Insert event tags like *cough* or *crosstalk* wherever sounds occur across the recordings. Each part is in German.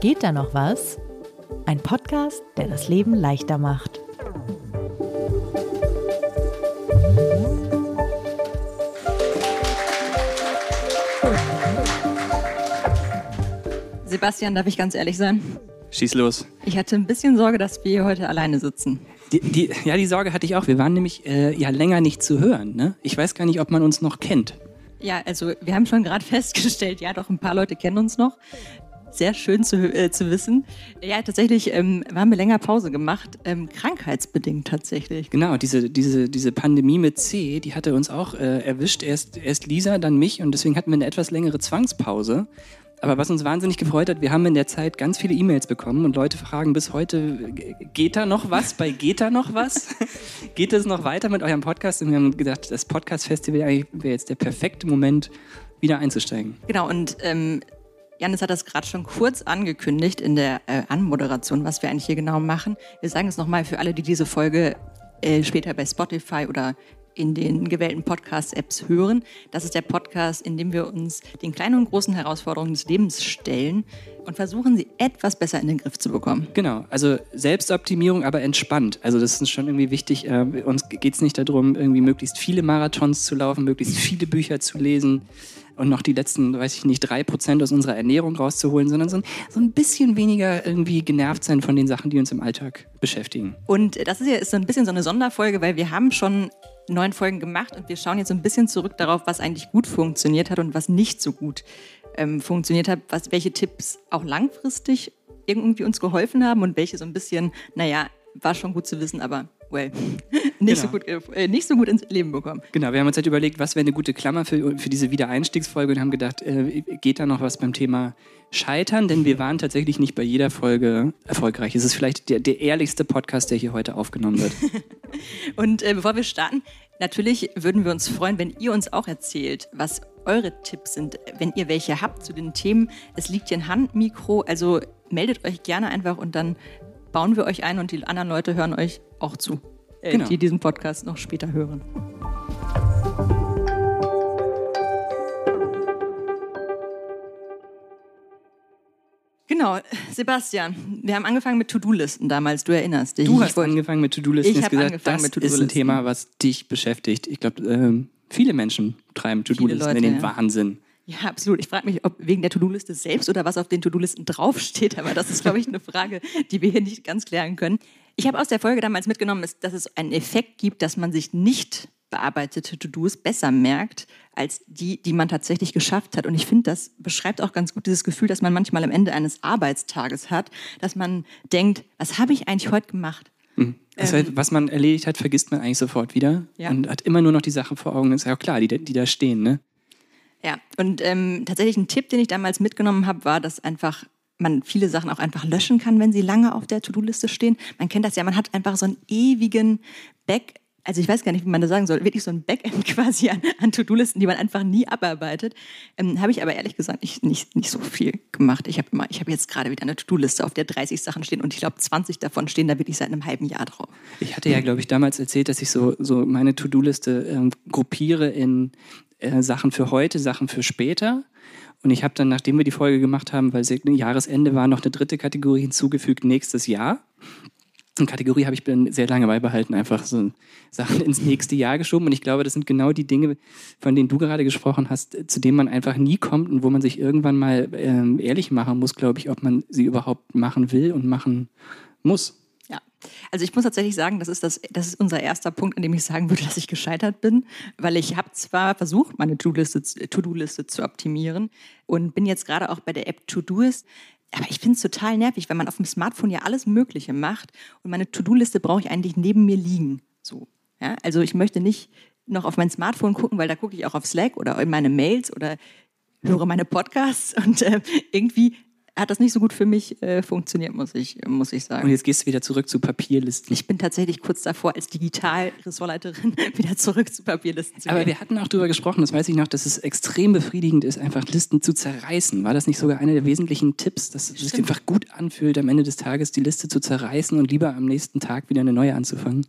Geht da noch was? Ein Podcast, der das Leben leichter macht. Sebastian, darf ich ganz ehrlich sein? Schieß los. Ich hatte ein bisschen Sorge, dass wir hier heute alleine sitzen. Die, die, ja, die Sorge hatte ich auch. Wir waren nämlich äh, ja länger nicht zu hören. Ne? Ich weiß gar nicht, ob man uns noch kennt. Ja, also wir haben schon gerade *laughs* festgestellt, ja, doch ein paar Leute kennen uns noch. Sehr schön zu, äh, zu wissen. Ja, tatsächlich ähm, haben wir länger Pause gemacht, ähm, krankheitsbedingt tatsächlich. Genau, diese, diese, diese Pandemie mit C, die hatte uns auch äh, erwischt. Erst, erst Lisa, dann mich und deswegen hatten wir eine etwas längere Zwangspause. Aber was uns wahnsinnig gefreut hat, wir haben in der Zeit ganz viele E-Mails bekommen und Leute fragen bis heute, geht da noch was? Bei geht da noch was? *laughs* geht es noch weiter mit eurem Podcast? Und wir haben gedacht, das Podcast-Festival wäre jetzt der perfekte Moment, wieder einzusteigen. Genau, und ähm, Janis hat das gerade schon kurz angekündigt in der äh, Anmoderation, was wir eigentlich hier genau machen. Wir sagen es nochmal für alle, die diese Folge äh, später bei Spotify oder in den gewählten Podcast-Apps hören. Das ist der Podcast, in dem wir uns den kleinen und großen Herausforderungen des Lebens stellen und versuchen, sie etwas besser in den Griff zu bekommen. Genau, also Selbstoptimierung, aber entspannt. Also das ist schon irgendwie wichtig. Äh, uns geht es nicht darum, irgendwie möglichst viele Marathons zu laufen, möglichst viele Bücher zu lesen und noch die letzten, weiß ich nicht, drei Prozent aus unserer Ernährung rauszuholen, sondern so ein, so ein bisschen weniger irgendwie genervt sein von den Sachen, die uns im Alltag beschäftigen. Und das ist ja ist so ein bisschen so eine Sonderfolge, weil wir haben schon neun Folgen gemacht und wir schauen jetzt so ein bisschen zurück darauf, was eigentlich gut funktioniert hat und was nicht so gut ähm, funktioniert hat, was, welche Tipps auch langfristig irgendwie uns geholfen haben und welche so ein bisschen, naja, war schon gut zu wissen, aber well, *laughs* nicht, genau. so gut, äh, nicht so gut ins Leben bekommen. Genau, wir haben uns halt überlegt, was wäre eine gute Klammer für, für diese Wiedereinstiegsfolge und haben gedacht, äh, geht da noch was beim Thema Scheitern? Denn wir waren tatsächlich nicht bei jeder Folge erfolgreich. Es ist vielleicht der, der ehrlichste Podcast, der hier heute aufgenommen wird. *laughs* und äh, bevor wir starten, natürlich würden wir uns freuen, wenn ihr uns auch erzählt, was eure Tipps sind, wenn ihr welche habt zu den Themen. Es liegt hier ein Handmikro, also meldet euch gerne einfach und dann bauen wir euch ein und die anderen Leute hören euch auch zu, äh, genau. die diesen Podcast noch später hören. Genau, Sebastian, wir haben angefangen mit To-Do-Listen damals, du erinnerst dich. Du hast angefangen mit To-Do-Listen. Ich habe angefangen das mit To-Do-Listen. ist ein Thema, was dich beschäftigt. Ich glaube, äh, viele Menschen treiben To-Do-Listen in den ja. Wahnsinn. Ja, absolut. Ich frage mich, ob wegen der To-Do-Liste selbst oder was auf den To-Do-Listen draufsteht. Aber das ist, glaube ich, eine Frage, die wir hier nicht ganz klären können. Ich habe aus der Folge damals mitgenommen, dass es einen Effekt gibt, dass man sich nicht bearbeitete To-Dos besser merkt, als die, die man tatsächlich geschafft hat. Und ich finde, das beschreibt auch ganz gut dieses Gefühl, dass man manchmal am Ende eines Arbeitstages hat, dass man denkt, was habe ich eigentlich heute gemacht? Mhm. Ähm, was man erledigt hat, vergisst man eigentlich sofort wieder ja. und hat immer nur noch die Sachen vor Augen. Das ist ja auch klar, die, die da stehen. Ne? Ja, und ähm, tatsächlich ein Tipp, den ich damals mitgenommen habe, war, dass einfach man viele Sachen auch einfach löschen kann, wenn sie lange auf der To-Do-Liste stehen. Man kennt das ja, man hat einfach so einen ewigen Back also ich weiß gar nicht, wie man das sagen soll, wirklich so ein Backend *laughs* quasi an, an To-Do-Listen, die man einfach nie abarbeitet. Ähm, habe ich aber ehrlich gesagt nicht, nicht, nicht so viel gemacht. Ich habe immer, jetzt gerade wieder eine To-Do-Liste, auf der 30 Sachen stehen und ich glaube 20 davon stehen da wirklich seit einem halben Jahr drauf. Ich hatte ja, glaube ich, damals erzählt, dass ich so, so meine To-Do-Liste ähm, gruppiere in äh, Sachen für heute, Sachen für später. Und ich habe dann, nachdem wir die Folge gemacht haben, weil Jahresende war, noch eine dritte Kategorie hinzugefügt, nächstes Jahr. Eine Kategorie habe ich sehr lange beibehalten, einfach so Sachen ins nächste Jahr geschoben. Und ich glaube, das sind genau die Dinge, von denen du gerade gesprochen hast, zu denen man einfach nie kommt und wo man sich irgendwann mal ähm, ehrlich machen muss, glaube ich, ob man sie überhaupt machen will und machen muss. Also ich muss tatsächlich sagen, das ist, das, das ist unser erster Punkt, an dem ich sagen würde, *laughs* dass ich gescheitert bin, weil ich habe zwar versucht, meine To-Do-Liste To zu optimieren und bin jetzt gerade auch bei der App To-Doist aber ich finde es total nervig, weil man auf dem Smartphone ja alles Mögliche macht und meine To-Do-Liste brauche ich eigentlich neben mir liegen. So, ja? Also ich möchte nicht noch auf mein Smartphone gucken, weil da gucke ich auch auf Slack oder in meine Mails oder höre meine Podcasts und äh, irgendwie hat das nicht so gut für mich äh, funktioniert, muss ich, muss ich sagen. Und jetzt gehst du wieder zurück zu Papierlisten. Ich bin tatsächlich kurz davor, als Digital-Ressortleiterin *laughs* wieder zurück zu Papierlisten zu gehen. Aber wir hatten auch darüber gesprochen, das weiß ich noch, dass es extrem befriedigend ist, einfach Listen zu zerreißen. War das nicht sogar einer der wesentlichen Tipps, dass es sich einfach gut anfühlt, am Ende des Tages die Liste zu zerreißen und lieber am nächsten Tag wieder eine neue anzufangen?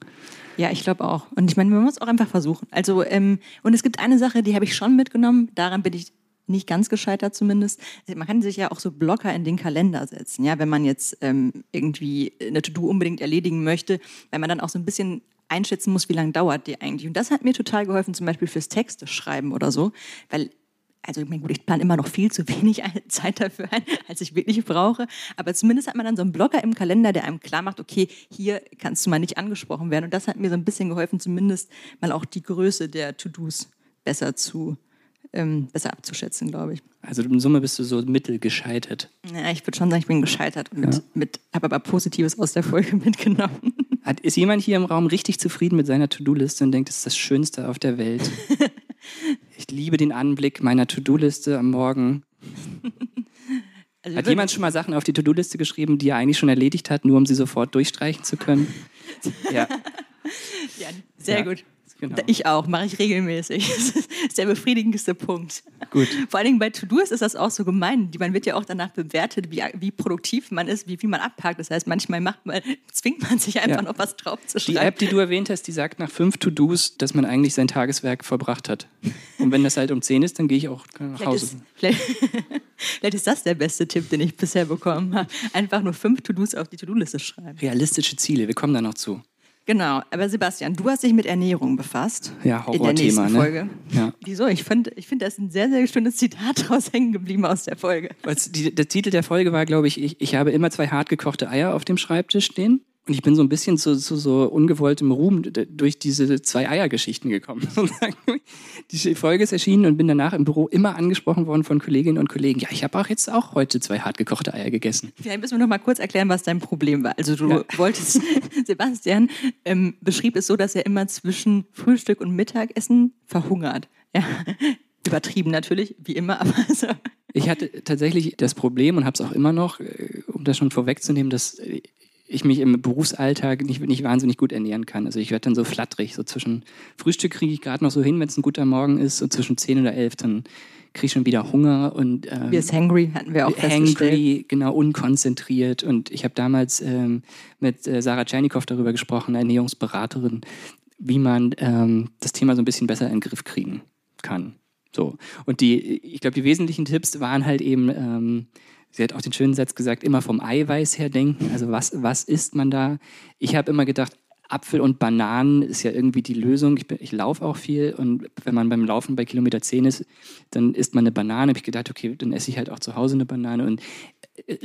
Ja, ich glaube auch. Und ich meine, man muss auch einfach versuchen. Also, ähm, und es gibt eine Sache, die habe ich schon mitgenommen, daran bin ich nicht ganz gescheitert zumindest. Man kann sich ja auch so Blocker in den Kalender setzen, ja, wenn man jetzt ähm, irgendwie eine To-Do unbedingt erledigen möchte, weil man dann auch so ein bisschen einschätzen muss, wie lange dauert die eigentlich. Und das hat mir total geholfen, zum Beispiel fürs Texte schreiben oder so, weil also ich meine, gut, ich plane immer noch viel zu wenig *laughs* Zeit dafür ein, als ich wirklich brauche. Aber zumindest hat man dann so einen Blocker im Kalender, der einem klar macht, okay, hier kannst du mal nicht angesprochen werden. Und das hat mir so ein bisschen geholfen, zumindest mal auch die Größe der To-Dos besser zu ähm, besser abzuschätzen, glaube ich. Also in Summe bist du so mittelgescheitert. Ja, ich würde schon sagen, ich bin gescheitert und ja. habe aber Positives aus der Folge *laughs* mitgenommen. Hat, ist jemand hier im Raum richtig zufrieden mit seiner To-Do-Liste und denkt, das ist das Schönste auf der Welt? *laughs* ich liebe den Anblick meiner To-Do-Liste am Morgen. Also hat jemand schon mal Sachen auf die To-Do-Liste geschrieben, die er eigentlich schon erledigt hat, nur um sie sofort durchstreichen zu können? *laughs* ja. ja sehr ja. gut. Genau. Ich auch, mache ich regelmäßig. *laughs* Das ist der befriedigendste Punkt. Gut. Vor allen Dingen bei To-Dos ist das auch so gemein. Man wird ja auch danach bewertet, wie, wie produktiv man ist, wie viel man abpackt. Das heißt, manchmal macht man, *laughs* zwingt man sich einfach ja. noch was drauf zu schreiben. Die App, die du erwähnt hast, die sagt nach fünf To-Dos, dass man eigentlich sein Tageswerk vollbracht hat. Und wenn das halt um zehn ist, dann gehe ich auch nach Hause. Vielleicht ist, vielleicht, *laughs* vielleicht ist das der beste Tipp, den ich bisher bekommen habe. Einfach nur fünf To-Dos auf die To-Do-Liste schreiben. Realistische Ziele, wir kommen da noch zu. Genau, aber Sebastian, du hast dich mit Ernährung befasst. Ja, Horrorthema. In der nächsten ne? Folge. Ja. Wieso? Ich finde, ich find, da ist ein sehr, sehr schönes Zitat *laughs* draus hängen geblieben aus der Folge. Die, der Titel der Folge war, glaube ich, ich, ich habe immer zwei hart gekochte Eier auf dem Schreibtisch stehen. Und ich bin so ein bisschen zu, zu so ungewolltem Ruhm durch diese zwei Eiergeschichten gekommen. *laughs* Die Folge ist erschienen und bin danach im Büro immer angesprochen worden von Kolleginnen und Kollegen. Ja, ich habe auch jetzt auch heute zwei hartgekochte Eier gegessen. Vielleicht müssen wir noch mal kurz erklären, was dein Problem war. Also du ja. *laughs* wolltest, Sebastian ähm, beschrieb es so, dass er immer zwischen Frühstück und Mittagessen verhungert. Ja. *laughs* Übertrieben natürlich, wie immer, aber so. Ich hatte tatsächlich das Problem und habe es auch immer noch, äh, um das schon vorwegzunehmen, dass ich mich im Berufsalltag nicht, nicht wahnsinnig gut ernähren kann. Also ich werde dann so flatterig, so zwischen Frühstück kriege ich gerade noch so hin, wenn es ein guter Morgen ist, und zwischen 10 oder 11, dann kriege ich schon wieder Hunger und ähm, wir ist hangry hatten wir auch hangry, genau unkonzentriert. Und ich habe damals ähm, mit äh, Sarah Tschernikow darüber gesprochen, Ernährungsberaterin, wie man ähm, das Thema so ein bisschen besser in den Griff kriegen kann. So. Und die, ich glaube, die wesentlichen Tipps waren halt eben ähm, Sie hat auch den schönen Satz gesagt, immer vom Eiweiß her denken. Also was, was isst man da? Ich habe immer gedacht, Apfel und Bananen ist ja irgendwie die Lösung. Ich, ich laufe auch viel und wenn man beim Laufen bei Kilometer 10 ist, dann isst man eine Banane. Habe ich gedacht, okay, dann esse ich halt auch zu Hause eine Banane. Und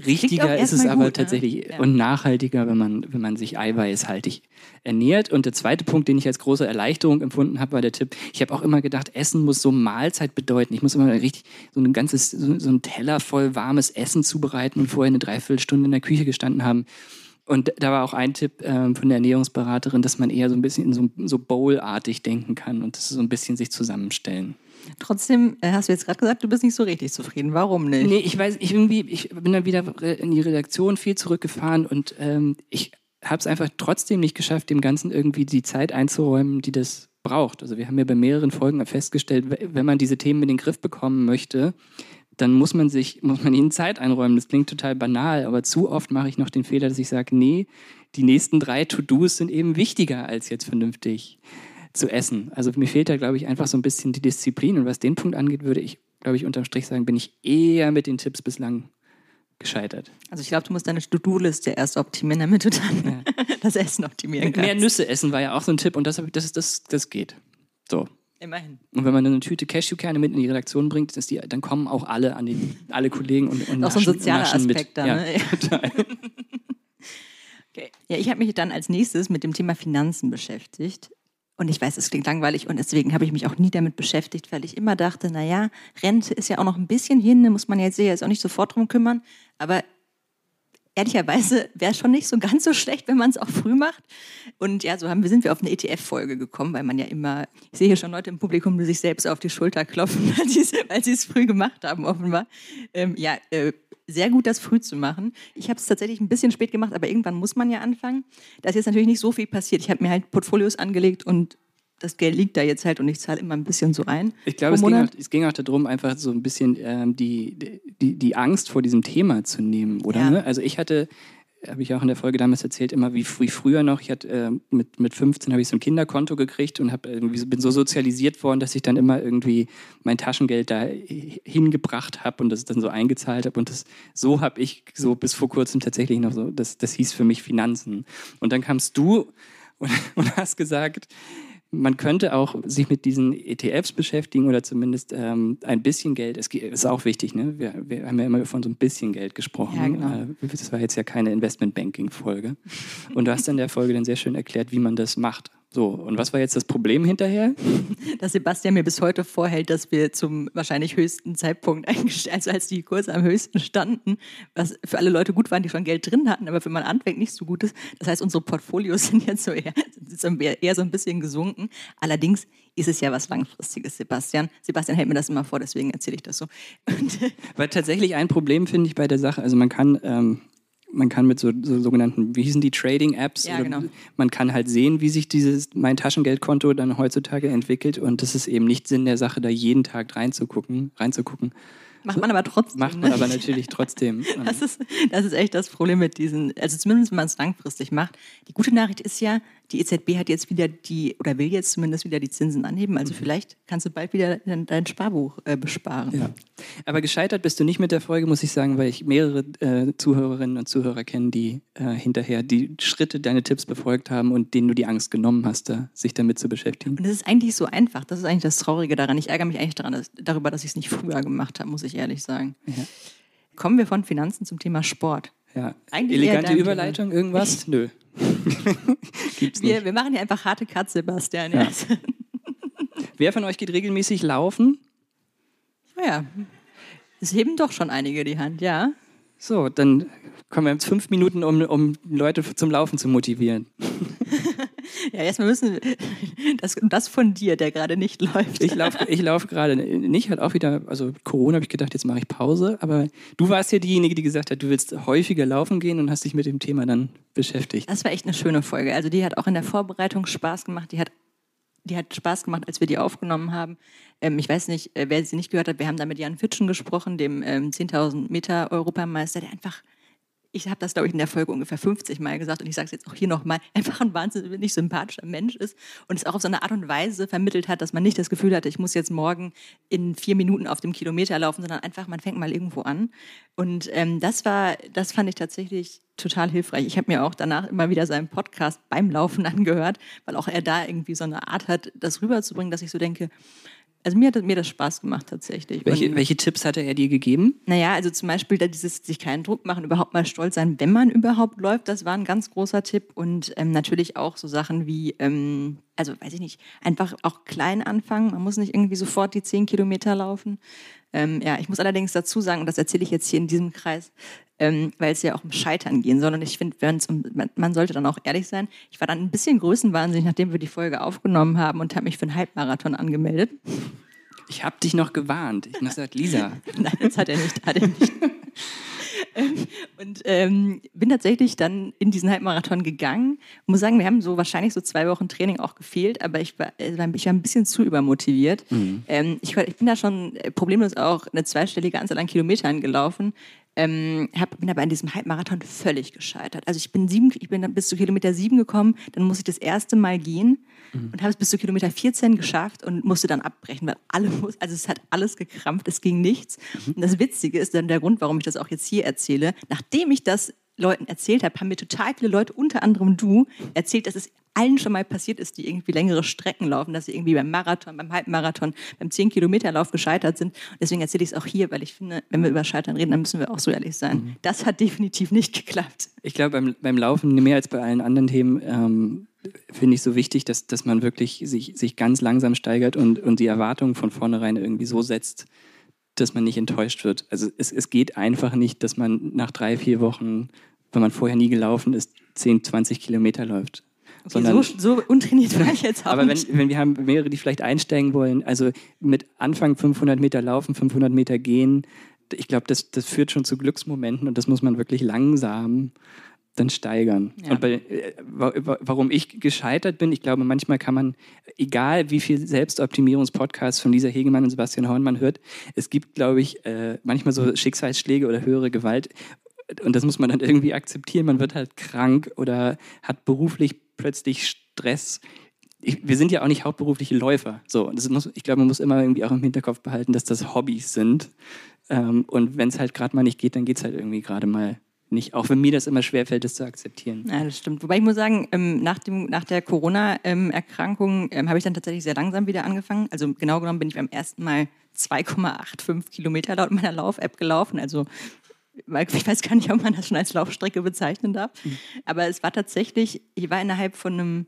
richtiger ist es aber gut, ne? tatsächlich ne? und nachhaltiger, wenn man, wenn man sich eiweißhaltig ernährt. Und der zweite Punkt, den ich als große Erleichterung empfunden habe, war der Tipp, ich habe auch immer gedacht, Essen muss so Mahlzeit bedeuten. Ich muss immer richtig so ein ganzes, so, so ein Teller voll warmes Essen zubereiten und vorher eine Dreiviertelstunde in der Küche gestanden haben. Und da war auch ein Tipp ähm, von der Ernährungsberaterin, dass man eher so ein bisschen so, so Bowl-artig denken kann und das so ein bisschen sich zusammenstellen. Trotzdem äh, hast du jetzt gerade gesagt, du bist nicht so richtig zufrieden. Warum nicht? Nee, ich weiß, ich irgendwie, ich bin dann wieder in die Redaktion viel zurückgefahren und ähm, ich habe es einfach trotzdem nicht geschafft, dem Ganzen irgendwie die Zeit einzuräumen, die das braucht. Also wir haben ja bei mehreren Folgen festgestellt, wenn man diese Themen in den Griff bekommen möchte, dann muss man sich, muss man ihnen Zeit einräumen. Das klingt total banal, aber zu oft mache ich noch den Fehler, dass ich sage, nee, die nächsten drei To-Dos sind eben wichtiger, als jetzt vernünftig zu essen. Also mir fehlt da, glaube ich, einfach so ein bisschen die Disziplin. Und was den Punkt angeht, würde ich, glaube ich, unterm Strich sagen, bin ich eher mit den Tipps bislang gescheitert. Also ich glaube, du musst deine To-Do-Liste erst optimieren, damit du dann ja. *laughs* das Essen optimieren kannst. Mehr Nüsse essen war ja auch so ein Tipp und das, das, das, das geht. So. Immerhin. Und wenn man eine Tüte Cashewkerne mit in die Redaktion bringt, die, dann kommen auch alle an die, alle Kollegen und, und Auch so ein sozialer Aspekt mit. da, ne? Ja, *laughs* total. okay. Ja, ich habe mich dann als nächstes mit dem Thema Finanzen beschäftigt. Und ich weiß, es klingt langweilig und deswegen habe ich mich auch nie damit beschäftigt, weil ich immer dachte, naja, Rente ist ja auch noch ein bisschen hin, da muss man jetzt auch nicht sofort drum kümmern. Aber ehrlicherweise wäre es schon nicht so ganz so schlecht, wenn man es auch früh macht. Und ja, so haben, sind wir auf eine ETF-Folge gekommen, weil man ja immer, ich sehe hier schon Leute im Publikum, die sich selbst auf die Schulter klopfen, *laughs* weil sie es früh gemacht haben, offenbar. Ähm, ja, äh, sehr gut, das früh zu machen. Ich habe es tatsächlich ein bisschen spät gemacht, aber irgendwann muss man ja anfangen. Da ist jetzt natürlich nicht so viel passiert. Ich habe mir halt Portfolios angelegt und das Geld liegt da jetzt halt und ich zahle immer ein bisschen so rein. Ich glaube, es, ging auch, es ging auch darum, einfach so ein bisschen ähm, die, die, die Angst vor diesem Thema zu nehmen, oder? Ja. Ne? Also ich hatte habe ich auch in der Folge damals erzählt, immer wie, wie früher noch. Ich hatte äh, mit, mit 15 habe ich so ein Kinderkonto gekriegt und hab irgendwie, bin so sozialisiert worden, dass ich dann immer irgendwie mein Taschengeld da hingebracht habe und das dann so eingezahlt habe. Und das, so habe ich so bis vor kurzem tatsächlich noch so, das, das hieß für mich Finanzen. Und dann kamst du und, *laughs* und hast gesagt, man könnte auch sich mit diesen ETFs beschäftigen oder zumindest ähm, ein bisschen Geld. Es ist auch wichtig, ne? Wir, wir, haben ja immer von so ein bisschen Geld gesprochen. Ja, genau. Äh, das war jetzt ja keine Investmentbanking-Folge. Und du hast in der Folge dann sehr schön erklärt, wie man das macht. So, und was war jetzt das Problem hinterher? *laughs* Dass Sebastian mir bis heute vorhält, dass wir zum wahrscheinlich höchsten Zeitpunkt, also als die Kurse am höchsten standen, was für alle Leute gut waren, die schon Geld drin hatten, aber für man anfängt nicht so gut ist. Das heißt, unsere Portfolios *laughs* sind jetzt so eher, eher so ein bisschen gesunken. Allerdings ist es ja was Langfristiges, Sebastian. Sebastian hält mir das immer vor, deswegen erzähle ich das so. *laughs* Weil tatsächlich ein Problem finde ich bei der Sache, also man kann ähm, man kann mit so, so, sogenannten, wie hießen die, Trading-Apps, ja, genau. man kann halt sehen, wie sich dieses mein Taschengeldkonto dann heutzutage entwickelt und das ist eben nicht Sinn der Sache, da jeden Tag reinzugucken, reinzugucken. Macht man aber trotzdem. Macht man ne? aber natürlich trotzdem. *laughs* Das ist, das ist echt das Problem mit diesen, also zumindest wenn man es langfristig macht. Die gute Nachricht ist ja, die EZB hat jetzt wieder die, oder will jetzt zumindest wieder die Zinsen anheben. Also mhm. vielleicht kannst du bald wieder dein, dein Sparbuch äh, besparen. Ja. Aber gescheitert bist du nicht mit der Folge, muss ich sagen, weil ich mehrere äh, Zuhörerinnen und Zuhörer kenne, die äh, hinterher die Schritte, deine Tipps befolgt haben und denen du die Angst genommen hast, da, sich damit zu beschäftigen. Und das ist eigentlich so einfach. Das ist eigentlich das Traurige daran. Ich ärgere mich eigentlich daran, dass, darüber, dass ich es nicht früher gemacht habe, muss ich ehrlich sagen. Ja. Kommen wir von Finanzen zum Thema Sport. Ja. Eigentlich Elegante Überleitung, irgendwas? Nö. *laughs* Gibt's nicht. Wir, wir machen hier einfach harte Cut, Sebastian. Ja. *laughs* Wer von euch geht regelmäßig laufen? Ja, es heben doch schon einige die Hand, ja. So, dann kommen wir jetzt fünf Minuten, um, um Leute zum Laufen zu motivieren. *laughs* ja, erstmal müssen *laughs* das, das von dir, der gerade nicht läuft. Ich laufe ich lauf gerade nicht, halt auch wieder, also Corona habe ich gedacht, jetzt mache ich Pause, aber du warst ja diejenige, die gesagt hat, du willst häufiger laufen gehen und hast dich mit dem Thema dann beschäftigt. Das war echt eine schöne Folge. Also die hat auch in der Vorbereitung Spaß gemacht, die hat die hat Spaß gemacht, als wir die aufgenommen haben. Ähm, ich weiß nicht, äh, wer sie nicht gehört hat, wir haben da mit Jan Fitschen gesprochen, dem ähm, 10.000 Meter Europameister, der einfach ich habe das, glaube ich, in der Folge ungefähr 50 Mal gesagt und ich sage es jetzt auch hier nochmal, *laughs* einfach ein wahnsinnig sympathischer Mensch ist und es auch auf so eine Art und Weise vermittelt hat, dass man nicht das Gefühl hatte, ich muss jetzt morgen in vier Minuten auf dem Kilometer laufen, sondern einfach, man fängt mal irgendwo an. Und ähm, das war, das fand ich tatsächlich total hilfreich. Ich habe mir auch danach immer wieder seinen Podcast beim Laufen *laughs* angehört, weil auch er da irgendwie so eine Art hat, das rüberzubringen, dass ich so denke, also mir hat mir das Spaß gemacht tatsächlich. Welche, welche Tipps hatte er dir gegeben? Naja, also zum Beispiel dieses sich keinen Druck machen, überhaupt mal stolz sein, wenn man überhaupt läuft, das war ein ganz großer Tipp. Und ähm, natürlich auch so Sachen wie, ähm, also weiß ich nicht, einfach auch klein anfangen. Man muss nicht irgendwie sofort die zehn Kilometer laufen. Ähm, ja, ich muss allerdings dazu sagen, und das erzähle ich jetzt hier in diesem Kreis, ähm, weil es ja auch um Scheitern gehen soll. Und ich finde, um, man, sollte dann auch ehrlich sein. Ich war dann ein bisschen größenwahnsinnig, nachdem wir die Folge aufgenommen haben und habe mich für einen Halbmarathon angemeldet. Ich habe dich noch gewarnt. Ich habe gesagt, Lisa. *laughs* Nein, das hat er nicht. Hat er nicht. *laughs* *laughs* Ähm, und ähm, bin tatsächlich dann in diesen Halbmarathon gegangen. Ich muss sagen, wir haben so wahrscheinlich so zwei Wochen Training auch gefehlt, aber ich war, äh, ich war ein bisschen zu übermotiviert. Mhm. Ähm, ich, ich, bin da schon problemlos auch eine zweistellige Anzahl an Kilometern gelaufen. Ähm, hab, bin aber in diesem Halbmarathon völlig gescheitert. Also ich bin, sieben, ich bin bis zu Kilometer sieben gekommen, dann musste ich das erste Mal gehen mhm. und habe es bis zu Kilometer 14 geschafft und musste dann abbrechen, weil alle, also es hat alles gekrampft, es ging nichts. Mhm. Und das Witzige ist dann der Grund, warum ich das auch jetzt hier erzähle. Nachdem ich das Leuten erzählt habe, haben mir total viele Leute, unter anderem du, erzählt, dass es allen schon mal passiert ist, die irgendwie längere Strecken laufen, dass sie irgendwie beim Marathon, beim Halbmarathon, beim 10-Kilometer-Lauf gescheitert sind. Und deswegen erzähle ich es auch hier, weil ich finde, wenn wir über Scheitern reden, dann müssen wir auch so ehrlich sein. Mhm. Das hat definitiv nicht geklappt. Ich glaube, beim, beim Laufen, mehr als bei allen anderen Themen, ähm, finde ich so wichtig, dass, dass man wirklich sich, sich ganz langsam steigert und, und die Erwartungen von vornherein irgendwie so setzt, dass man nicht enttäuscht wird. Also es, es geht einfach nicht, dass man nach drei, vier Wochen, wenn man vorher nie gelaufen ist, 10, 20 Kilometer läuft. Okay, Sondern, so, so, untrainiert war ich jetzt *laughs* auch Aber wenn, wenn wir haben mehrere, die vielleicht einsteigen wollen, also mit Anfang 500 Meter laufen, 500 Meter gehen, ich glaube, das, das führt schon zu Glücksmomenten und das muss man wirklich langsam dann steigern. Ja. Und bei, äh, warum ich gescheitert bin, ich glaube, manchmal kann man, egal wie viel Selbstoptimierungspodcasts von Lisa Hegemann und Sebastian Hornmann hört, es gibt, glaube ich, äh, manchmal so Schicksalsschläge oder höhere Gewalt und das muss man dann irgendwie akzeptieren. Man wird halt krank oder hat beruflich plötzlich Stress. Ich, wir sind ja auch nicht hauptberufliche Läufer. So, muss, ich glaube, man muss immer irgendwie auch im Hinterkopf behalten, dass das Hobbys sind. Ähm, und wenn es halt gerade mal nicht geht, dann geht es halt irgendwie gerade mal nicht. Auch wenn mir das immer schwerfällt, das zu akzeptieren. Ja, das stimmt. Wobei ich muss sagen, ähm, nach, dem, nach der Corona-Erkrankung ähm, habe ich dann tatsächlich sehr langsam wieder angefangen. Also genau genommen bin ich beim ersten Mal 2,85 Kilometer laut meiner Lauf-App gelaufen. Also ich weiß gar nicht, ob man das schon als Laufstrecke bezeichnen darf. Mhm. Aber es war tatsächlich, ich war innerhalb von einem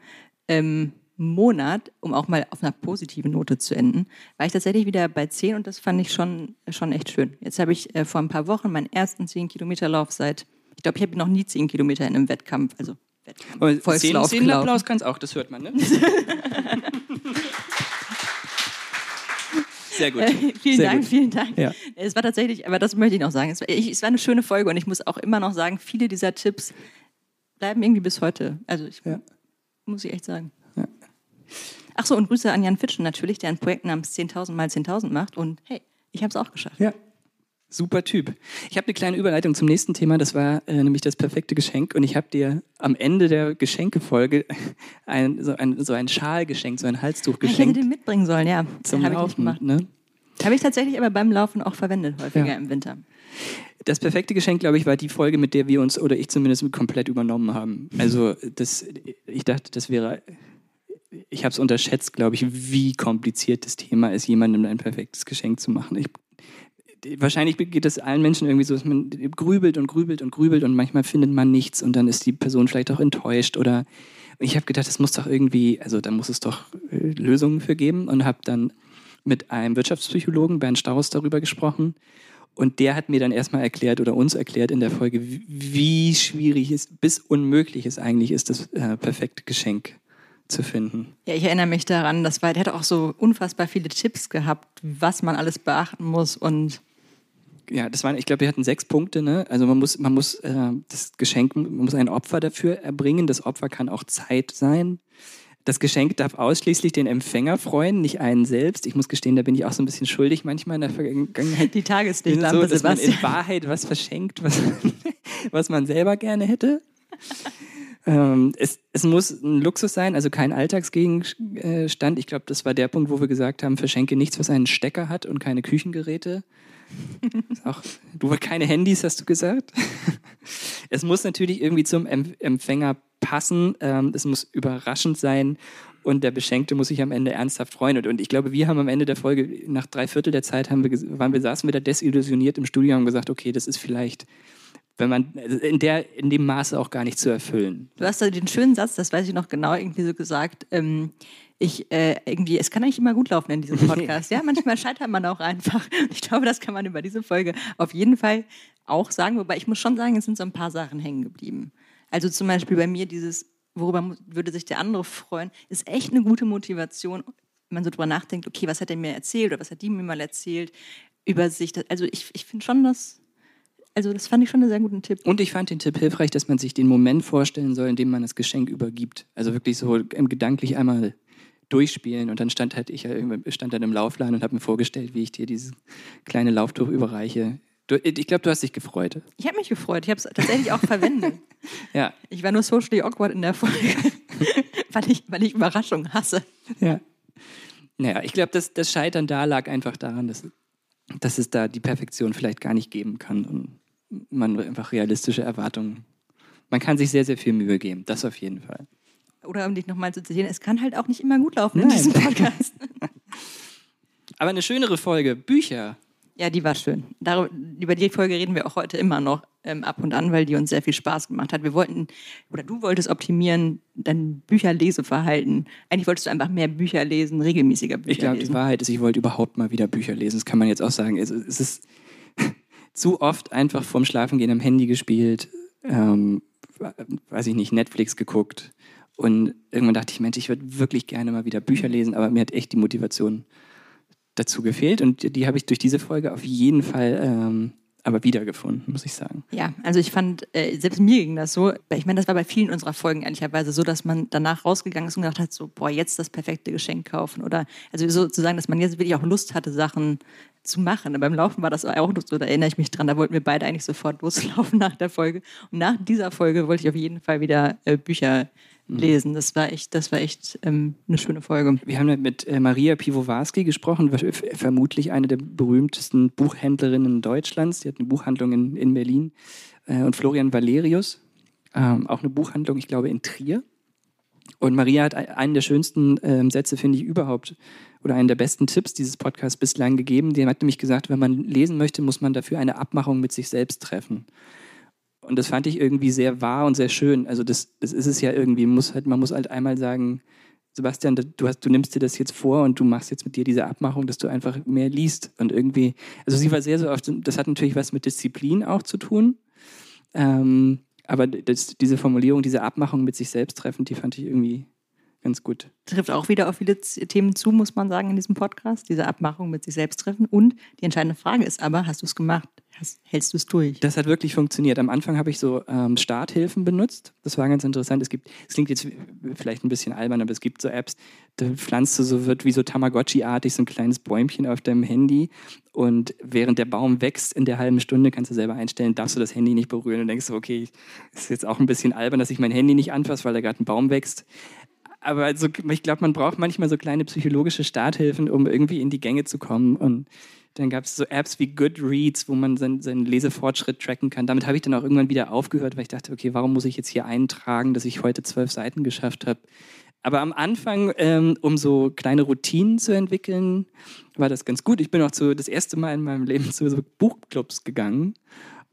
ähm, Monat, um auch mal auf einer positiven Note zu enden, war ich tatsächlich wieder bei 10 und das fand ich schon, schon echt schön. Jetzt habe ich äh, vor ein paar Wochen meinen ersten 10 Kilometer Lauf seit, ich glaube, ich habe noch nie 10 Kilometer in einem Wettkampf, also Wettkampf, Volkslauf 10, 10 Applaus kann es auch, das hört man, ne? *laughs* Sehr gut. Äh, vielen Sehr Dank, gut. vielen Dank. Ja. Es war tatsächlich, aber das möchte ich noch sagen, es war, ich, es war eine schöne Folge und ich muss auch immer noch sagen, viele dieser Tipps bleiben irgendwie bis heute. Also ich, Ja. muss ich echt sagen. Ach so, und Grüße an Jan Fitschen natürlich, der ein Projekt namens 10.000 mal 10.000 macht und hey, ich habe es auch geschafft. Ja. Super Typ. Ich habe eine kleine Überleitung zum nächsten Thema, das war äh, nämlich das perfekte Geschenk. Und ich habe dir am Ende der Geschenkefolge *laughs* ein, so, ein, so ein Schal geschenkt, so ein Halstuch Ich hätte geschenkt den mitbringen sollen, ja. zum Habe ich nicht Laufen. gemacht. Ne? Habe ich tatsächlich aber beim Laufen auch verwendet, häufiger Ja. im Winter. Das perfekte Geschenk, glaube ich, war die Folge, mit der wir uns, oder ich zumindest, komplett übernommen haben. Also das, ich dachte, das wäre, ich habe es unterschätzt, glaube ich, wie kompliziert das Thema ist, jemandem ein perfektes Geschenk zu machen. Ich, wahrscheinlich geht es allen Menschen irgendwie so, dass man grübelt und grübelt und grübelt und manchmal findet man nichts und dann ist die Person vielleicht auch enttäuscht oder ich habe gedacht, das muss doch irgendwie, also da muss es doch äh, Lösungen für geben und habe dann mit einem Wirtschaftspsychologen, Bernd Staus, darüber gesprochen. Und der hat mir dann erstmal erklärt oder uns erklärt in der Folge, wie- wie schwierig es bis unmöglich es eigentlich ist, das äh, perfekte Geschenk zu finden. Ja, ich erinnere mich daran, das war, der hat auch so unfassbar viele Tipps gehabt, was man alles beachten muss und Ja, das waren, ich glaube, wir hatten sechs Punkte. Ne? Also man muss, man muss äh, das Geschenk, man muss ein Opfer dafür erbringen. Das Opfer kann auch Zeit sein. Das Geschenk darf ausschließlich den Empfänger freuen, nicht einen selbst. Ich muss gestehen, da bin ich auch so ein bisschen schuldig manchmal in der Vergangenheit. die so, Tageslichtlampe, dass man in. Wahrheit was verschenkt, was, *laughs* was man selber gerne hätte. Ähm, es, es muss ein Luxus sein, also kein Alltagsgegenstand. Ich glaube, das war der Punkt, wo wir gesagt haben, verschenke nichts, was einen Stecker hat und keine Küchengeräte. Auch, du keine Handys, hast du gesagt. *laughs* Es muss natürlich irgendwie zum Em- Empfänger passen. Ähm, es muss überraschend sein und der Beschenkte muss sich am Ende ernsthaft freuen. Und, und ich glaube, wir haben am Ende der Folge, nach drei Viertel der Zeit, haben wir, waren wir, saßen wir da desillusioniert im Studio und gesagt, okay, das ist vielleicht, wenn man in, der, in dem Maße auch gar nicht zu erfüllen. Du hast da den schönen Satz, das weiß ich noch genau, irgendwie so gesagt, ähm, ich, äh, irgendwie, es kann eigentlich immer gut laufen in diesem *laughs* Podcast. ja, manchmal scheitert man auch einfach. Ich glaube, das kann man über diese Folge auf jeden Fall auch sagen. Wobei ich muss schon sagen, es sind so ein paar Sachen hängen geblieben. Also zum Beispiel bei mir dieses, worüber würde sich der andere freuen, ist echt eine gute Motivation, wenn man so drüber nachdenkt, okay, was hat er mir erzählt oder was hat die mir mal erzählt über sich. Also ich, ich finde schon, dass, also das fand ich schon einen sehr guten Tipp. Und ich fand den Tipp hilfreich, dass man sich den Moment vorstellen soll, in dem man das Geschenk übergibt. Also wirklich so gedanklich einmal durchspielen. Und dann stand halt ich stand dann im Laufladen und habe mir vorgestellt, wie ich dir dieses kleine Lauftuch überreiche. Du, ich glaube, du hast dich gefreut. Ich habe mich gefreut. Ich habe es tatsächlich auch verwendet. *laughs* Ja, Ich war nur socially awkward in der Folge, *laughs* weil, ich, weil ich Überraschungen hasse. ja. Naja, ich glaube, das, das Scheitern da lag einfach daran, dass, dass es da die Perfektion vielleicht gar nicht geben kann und man einfach realistische Erwartungen. Man kann sich sehr, sehr viel Mühe geben. Das auf jeden Fall. Oder um dich nochmal zu zitieren, es kann halt auch nicht immer gut laufen in Nein. diesem *laughs* Podcast. *laughs* Aber eine schönere Folge, Bücher. Ja, die war schön. Dar über die Folge reden wir auch heute immer noch ähm, ab und an, weil die uns sehr viel Spaß gemacht hat. Wir wollten, oder du wolltest optimieren, dein Bücherleseverhalten. Eigentlich wolltest du einfach mehr Bücher lesen, regelmäßiger Bücher Ich glaube, die lesen. Wahrheit ist, ich wollte überhaupt mal wieder Bücher lesen. Das kann man jetzt auch sagen. Es, es ist zu oft einfach vorm Schlafengehen am Handy gespielt, ähm, weiß ich nicht, Netflix geguckt. Und irgendwann dachte ich, Mensch, ich würde wirklich gerne mal wieder Bücher lesen, aber mir hat echt die Motivation dazu gefehlt. Und die, die habe ich durch diese Folge auf jeden Fall ähm, aber wiedergefunden, muss ich sagen. Ja, also ich fand, äh, selbst mir ging das so, ich meine, das war bei vielen unserer Folgen ehrlicherweise so, dass man danach rausgegangen ist und gedacht hat, so, boah, jetzt das perfekte Geschenk kaufen oder, also sozusagen, dass man jetzt wirklich auch Lust hatte, Sachen zu machen. Und beim Laufen war das auch so, da erinnere ich mich dran, da wollten wir beide eigentlich sofort loslaufen *laughs* nach der Folge. Und nach dieser Folge wollte ich auf jeden Fall wieder äh, Bücher. Lesen. Das war echt, das war echt ähm, eine schöne Folge. Wir haben mit äh, Maria Piwowarski gesprochen, vermutlich eine der berühmtesten Buchhändlerinnen Deutschlands. Die hat eine Buchhandlung in, in Berlin. Äh, und Florian Valerius, ähm, auch eine Buchhandlung, ich glaube, in Trier. Und Maria hat einen der schönsten äh, Sätze, finde ich, überhaupt, oder einen der besten Tipps dieses Podcasts bislang gegeben. Die hat nämlich gesagt, wenn man lesen möchte, muss man dafür eine Abmachung mit sich selbst treffen. Und das fand ich irgendwie sehr wahr und sehr schön. Also das, das ist es ja irgendwie. Man muss halt, man muss halt einmal sagen, Sebastian, du, hast, du nimmst dir das jetzt vor und du machst jetzt mit dir diese Abmachung, dass du einfach mehr liest. Und irgendwie, also sie war sehr so oft, das hat natürlich was mit Disziplin auch zu tun. Ähm, aber das, diese Formulierung, diese Abmachung mit sich selbst treffen, die fand ich irgendwie ganz gut. Trifft auch wieder auf viele Themen zu, muss man sagen, in diesem Podcast, diese Abmachung mit sich selbst treffen. Und die entscheidende Frage ist aber, hast du es gemacht? Hältst du es durch? Das hat wirklich funktioniert. Am Anfang habe ich so ähm, Starthilfen benutzt. Das war ganz interessant. Es gibt, es klingt jetzt vielleicht ein bisschen albern, aber es gibt so Apps, da pflanzt du so, wird wie so Tamagotchi-artig so ein kleines Bäumchen auf deinem Handy und während der Baum wächst in der halben Stunde, kannst du selber einstellen, darfst du das Handy nicht berühren und denkst, okay, ist jetzt auch ein bisschen albern, dass ich mein Handy nicht anfasse, weil da gerade ein Baum wächst aber also, ich glaube, man braucht manchmal so kleine psychologische Starthilfen, um irgendwie in die Gänge zu kommen. Und dann gab es so Apps wie Goodreads, wo man seinen, seinen Lesefortschritt tracken kann. Damit habe ich dann auch irgendwann wieder aufgehört, weil ich dachte, okay, warum muss ich jetzt hier eintragen, dass ich heute zwölf Seiten geschafft habe? Aber am Anfang, ähm, um so kleine Routinen zu entwickeln, war das ganz gut. Ich bin auch zu, das erste Mal in meinem Leben zu so Buchclubs gegangen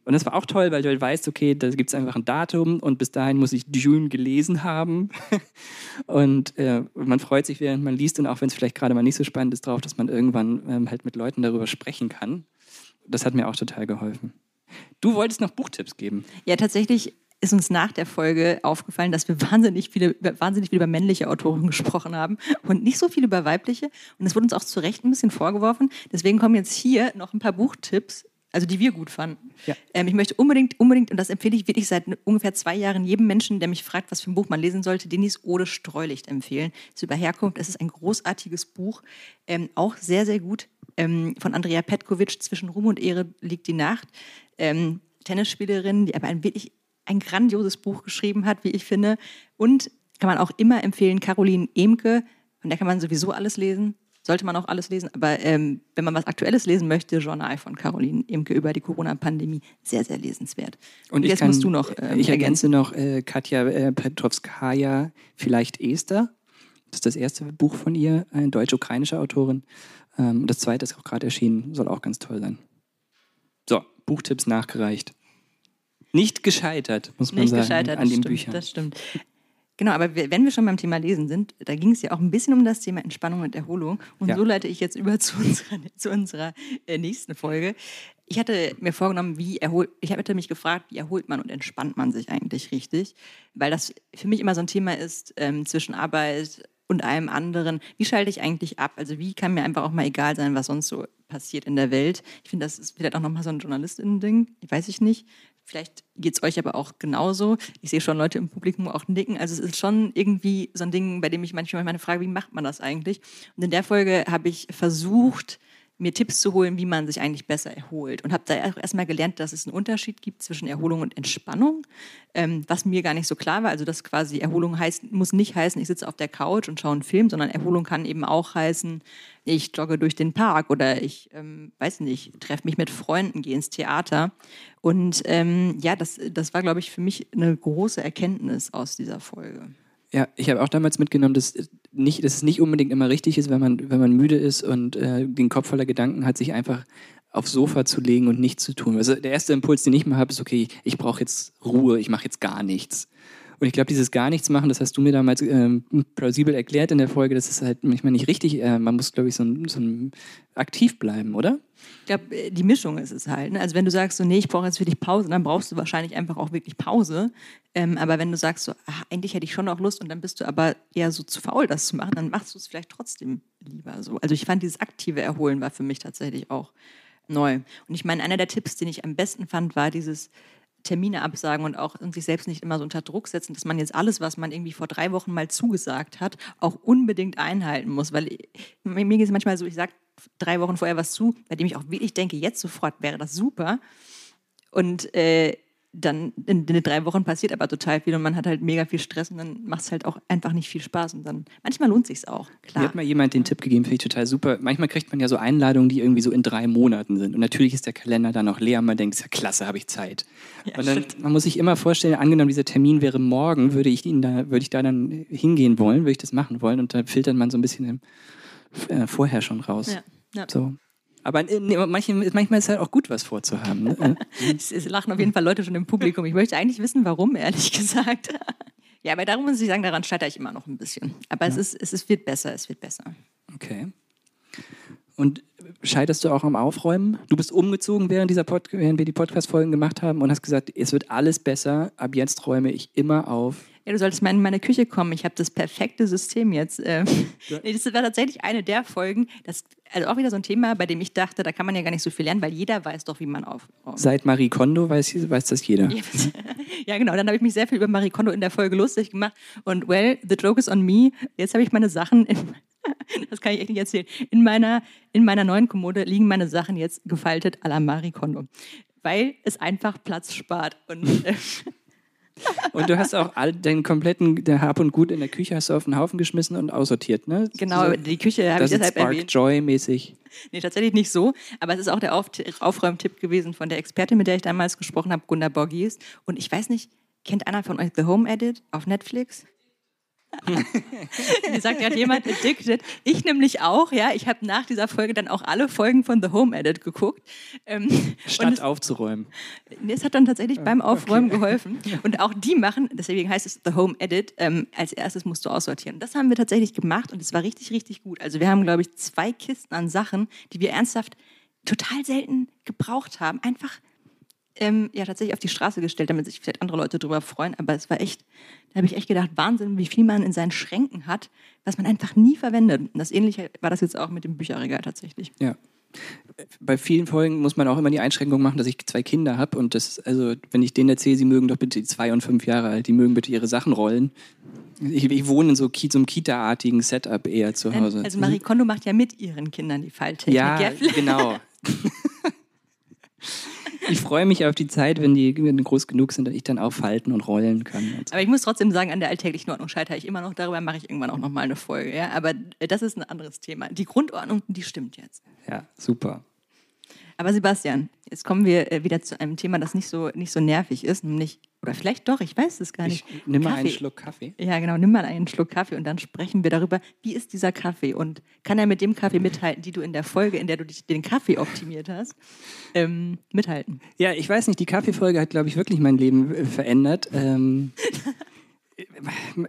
und das war auch toll, weil du halt weißt, okay, da gibt es einfach ein Datum und bis dahin muss ich Dune gelesen haben. *laughs* und äh, man freut sich, während man liest und auch wenn es vielleicht gerade mal nicht so spannend ist, darauf, dass man irgendwann ähm, halt mit Leuten darüber sprechen kann. Das hat mir auch total geholfen. Du wolltest noch Buchtipps geben. Ja, tatsächlich ist uns nach der Folge aufgefallen, dass wir wahnsinnig viele, wahnsinnig viel über männliche Autoren gesprochen haben und nicht so viel über weibliche. Und das wurde uns auch zu Recht ein bisschen vorgeworfen. Deswegen kommen jetzt hier noch ein paar Buchtipps also die wir gut fanden. Ja. Ähm, ich möchte unbedingt, unbedingt, und das empfehle ich wirklich seit ungefähr zwei Jahren jedem Menschen, der mich fragt, was für ein Buch man lesen sollte, Denis Ode Streulicht empfehlen. Das ist über Herkunft, es ist ein großartiges Buch, ähm, auch sehr, sehr gut, ähm, von Andrea Petkovic, Zwischen Ruhm und Ehre liegt die Nacht. Ähm, Tennisspielerin, die aber ein wirklich ein grandioses Buch geschrieben hat, wie ich finde. Und kann man auch immer empfehlen, Caroline Emke, von der kann man sowieso alles lesen sollte man auch alles lesen. Aber ähm, wenn man was Aktuelles lesen möchte, Journal von Caroline Imke über die Corona-Pandemie, sehr, sehr lesenswert. Und, jetzt kann, musst du noch. Ähm, ich ergänze noch äh, Katja äh, Petrovskaya, vielleicht Esther. Das ist das erste Buch von ihr, eine deutsch-ukrainische Autorin. Ähm, das zweite ist auch gerade erschienen, soll auch ganz toll sein. So, Buchtipps nachgereicht. Nicht gescheitert, muss man Nicht sagen, gescheitert, an den stimmt, Büchern. Das stimmt. Genau, aber wenn wir schon beim Thema Lesen sind, da ging es ja auch ein bisschen um das Thema Entspannung und Erholung. Und ja. so leite ich jetzt über *laughs* zu unserer, zu unserer äh, nächsten Folge. Ich hatte mir vorgenommen, wie erholt, ich hatte mich gefragt, wie erholt man und entspannt man sich eigentlich richtig? Weil das für mich immer so ein Thema ist ähm, zwischen Arbeit und allem anderen. Wie schalte ich eigentlich ab? Also wie kann mir einfach auch mal egal sein, was sonst so passiert in der Welt? Ich finde, das ist vielleicht auch nochmal so ein Journalistinnen-Ding. Weiß ich nicht. Vielleicht geht es euch aber auch genauso. Ich sehe schon Leute im Publikum auch nicken. Also es ist schon irgendwie so ein Ding, bei dem ich manchmal meine Frage, wie macht man das eigentlich? Und in der Folge habe ich versucht, mir Tipps zu holen, wie man sich eigentlich besser erholt. Und habe da erstmal gelernt, dass es einen Unterschied gibt zwischen Erholung und Entspannung, ähm, was mir gar nicht so klar war. Also dass quasi Erholung heißt, muss nicht heißen, ich sitze auf der Couch und schaue einen Film, sondern Erholung kann eben auch heißen, ich jogge durch den Park oder ich, ähm, weiß nicht, treffe mich mit Freunden, gehe ins Theater. Und ähm, ja, das, das war, glaube ich, für mich eine große Erkenntnis aus dieser Folge. Ja, ich habe auch damals mitgenommen, dass, nicht, dass es nicht unbedingt immer richtig ist, wenn man, wenn man müde ist und äh, den Kopf voller Gedanken hat, sich einfach aufs Sofa zu legen und nichts zu tun. Also der erste Impuls, den ich mal habe, ist, okay, ich brauche jetzt Ruhe, ich mache jetzt gar nichts. Und ich glaube, dieses gar nichts machen, das hast du mir damals ähm, plausibel erklärt in der Folge, das ist halt manchmal nicht richtig. Äh, man muss, glaube ich, so, so aktiv bleiben, oder? Ich glaube, äh, die Mischung ist es halt. Ne? Also wenn du sagst, so, nee, ich brauche jetzt wirklich Pause, dann brauchst du wahrscheinlich einfach auch wirklich Pause. Ähm, aber wenn du sagst, so, ach, eigentlich hätte ich schon auch Lust und dann bist du aber eher so zu faul, das zu machen, dann machst du es vielleicht trotzdem lieber so. Also ich fand, dieses aktive Erholen war für mich tatsächlich auch neu. Und ich meine, einer der Tipps, den ich am besten fand, war dieses Termine absagen und auch sich selbst nicht immer so unter Druck setzen, dass man jetzt alles, was man irgendwie vor drei Wochen mal zugesagt hat, auch unbedingt einhalten muss. Weil ich, mir geht es manchmal so, ich sage drei Wochen vorher was zu, bei dem ich auch wirklich denke, jetzt sofort wäre das super. Und äh, dann in, in, drei Wochen passiert aber total viel und man hat halt mega viel Stress und dann macht es halt auch einfach nicht viel Spaß und dann manchmal lohnt sich auch. Klar. Mir hat mal jemand den Tipp gegeben, finde ich total super. Manchmal kriegt man ja so Einladungen, die irgendwie so in drei Monaten sind und natürlich ist der Kalender dann auch leer und man denkt, ist ja klasse, habe ich Zeit. Ja, und dann man muss sich immer vorstellen, angenommen dieser Termin wäre morgen, würde ich ihn da, würde ich da dann hingehen wollen, würde ich das machen wollen und da filtert man so ein bisschen äh, vorher schon raus. Ja. Ja. So. Aber nee, manchmal, manchmal ist es halt auch gut, was vorzuhaben. Ne? *laughs* es, es, lachen auf jeden Fall Leute schon im Publikum. Ich möchte eigentlich wissen, warum, ehrlich *laughs* gesagt. ja, aber darum muss ich sagen, daran scheitere ich immer noch ein bisschen. Aber ja. es, ist, es ist, wird besser, es wird besser. Okay. Und scheiterst du auch am Aufräumen? Du bist umgezogen, während, dieser Pod während wir die Podcast-Folgen gemacht haben und hast gesagt, es wird alles besser, ab jetzt räume ich immer auf ja, du solltest mal in meine Küche kommen. Ich habe das perfekte System jetzt. Ähm, ja. das war tatsächlich eine der Folgen, das, also auch wieder so ein Thema, bei dem ich dachte, da kann man ja gar nicht so viel lernen, weil jeder weiß doch, wie man aufräumt. Seit Marie Kondo weiß, weiß das jeder. *laughs* ja, genau. Dann habe ich mich sehr viel über Marie Kondo in der Folge lustig gemacht. Und well, the joke is on me. Jetzt habe ich meine Sachen in, *laughs* das kann ich echt nicht erzählen. In meiner, in meiner neuen Kommode liegen meine Sachen jetzt gefaltet à la Marie Kondo. Weil es einfach Platz spart. Und äh, *laughs* und du hast auch all deinen kompletten der Hab und Gut in der Küche hast du auf den Haufen geschmissen und aussortiert, ne? Genau, so, die Küche habe ich deshalb Spark erwähnt. Joy mäßig. Nee, tatsächlich nicht so. Aber es ist auch der Auf Aufräumtipp gewesen von der Expertin, mit der ich damals gesprochen habe, Gunda Borgies. Und ich weiß nicht, kennt einer von euch The Home Edit auf Netflix? *laughs* Wie sagt gerade jemand addicted. Ich nämlich auch, ja. Ich habe nach dieser Folge dann auch alle Folgen von The Home Edit geguckt. Ähm, Statt es, aufzuräumen. Nee, es hat dann tatsächlich beim Aufräumen okay. *laughs* geholfen. Und auch die machen, deswegen heißt es The Home Edit, ähm, als erstes musst du aussortieren. Das haben wir tatsächlich gemacht und es war richtig, richtig gut. Also wir haben, glaube ich, zwei Kisten an Sachen, die wir ernsthaft total selten gebraucht haben. Einfach ähm, ja tatsächlich auf die Straße gestellt, damit sich vielleicht andere Leute darüber freuen. Aber es war echt, da habe ich echt gedacht, Wahnsinn, wie viel man in seinen Schränken hat, was man einfach nie verwendet. Und das Ähnliche war das jetzt auch mit dem Bücherregal tatsächlich. Ja. Bei vielen Folgen muss man auch immer die Einschränkung machen, dass ich zwei Kinder habe und das, also wenn ich denen erzähle, sie mögen doch bitte zwei und fünf Jahre alt, die mögen bitte ihre Sachen rollen. Ich, ich wohne in so, so einem Kita-artigen Setup eher zu Hause. Also Marie Kondo macht ja mit ihren Kindern die Falltechnik. Ja, genau. *laughs* *laughs* ich freue mich auf die Zeit, wenn die groß genug sind, dass ich dann auch falten und rollen kann. Und so. Aber ich muss trotzdem sagen, an der alltäglichen Ordnung scheitere ich immer noch. Darüber mache ich irgendwann auch noch mal eine Folge. Ja? Aber das ist ein anderes Thema. Die Grundordnung, die stimmt jetzt. Ja, super. Aber Sebastian, jetzt kommen wir äh, wieder zu einem Thema, das nicht so, nicht so nervig ist, nämlich, oder vielleicht doch, ich weiß es gar nicht. Ich, nimm mal einen Schluck Kaffee. Ja, genau, nimm mal einen Schluck Kaffee und dann sprechen wir darüber, wie ist dieser Kaffee und kann er mit dem Kaffee mithalten, die du in der Folge, in der du den Kaffee optimiert hast, ähm, mithalten? Ja, ich weiß nicht, die Kaffeefolge hat, glaube ich, wirklich mein Leben äh, verändert. Ähm,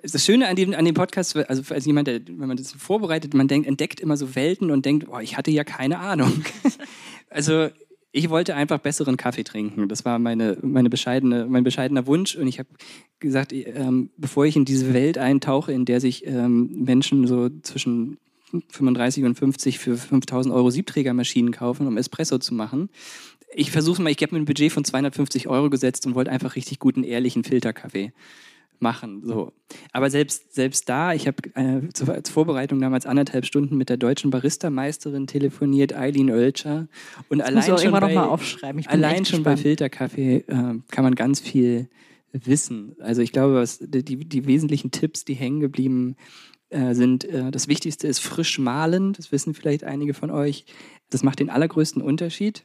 das Schöne an dem, an dem Podcast, also als jemand, der, wenn man das vorbereitet, man denkt, entdeckt immer so Welten und denkt, oh, ich hatte ja keine Ahnung. *laughs* also ich wollte einfach besseren Kaffee trinken. Das war meine, meine bescheidene, mein bescheidener Wunsch. Und ich habe gesagt, ähm, bevor ich in diese Welt eintauche, in der sich ähm, Menschen so zwischen 35 und 50 für 5000 Euro Siebträgermaschinen kaufen, um Espresso zu machen. Ich versuche mal, ich habe mir ein Budget von 250 Euro gesetzt und wollte einfach richtig guten, ehrlichen Filterkaffee machen. So. Aber selbst, selbst da, ich habe äh, zur, zur, Vorbereitung damals anderthalb Stunden mit der deutschen Barista-Meisterin telefoniert, Eileen Oelcher. Und das allein schon, bei, allein schon bei Filterkaffee äh, kann man ganz viel wissen. Also ich glaube, was, die, die wesentlichen Tipps, die hängen geblieben äh, sind, äh, das Wichtigste ist frisch mahlen. Das wissen vielleicht einige von euch. Das macht den allergrößten Unterschied.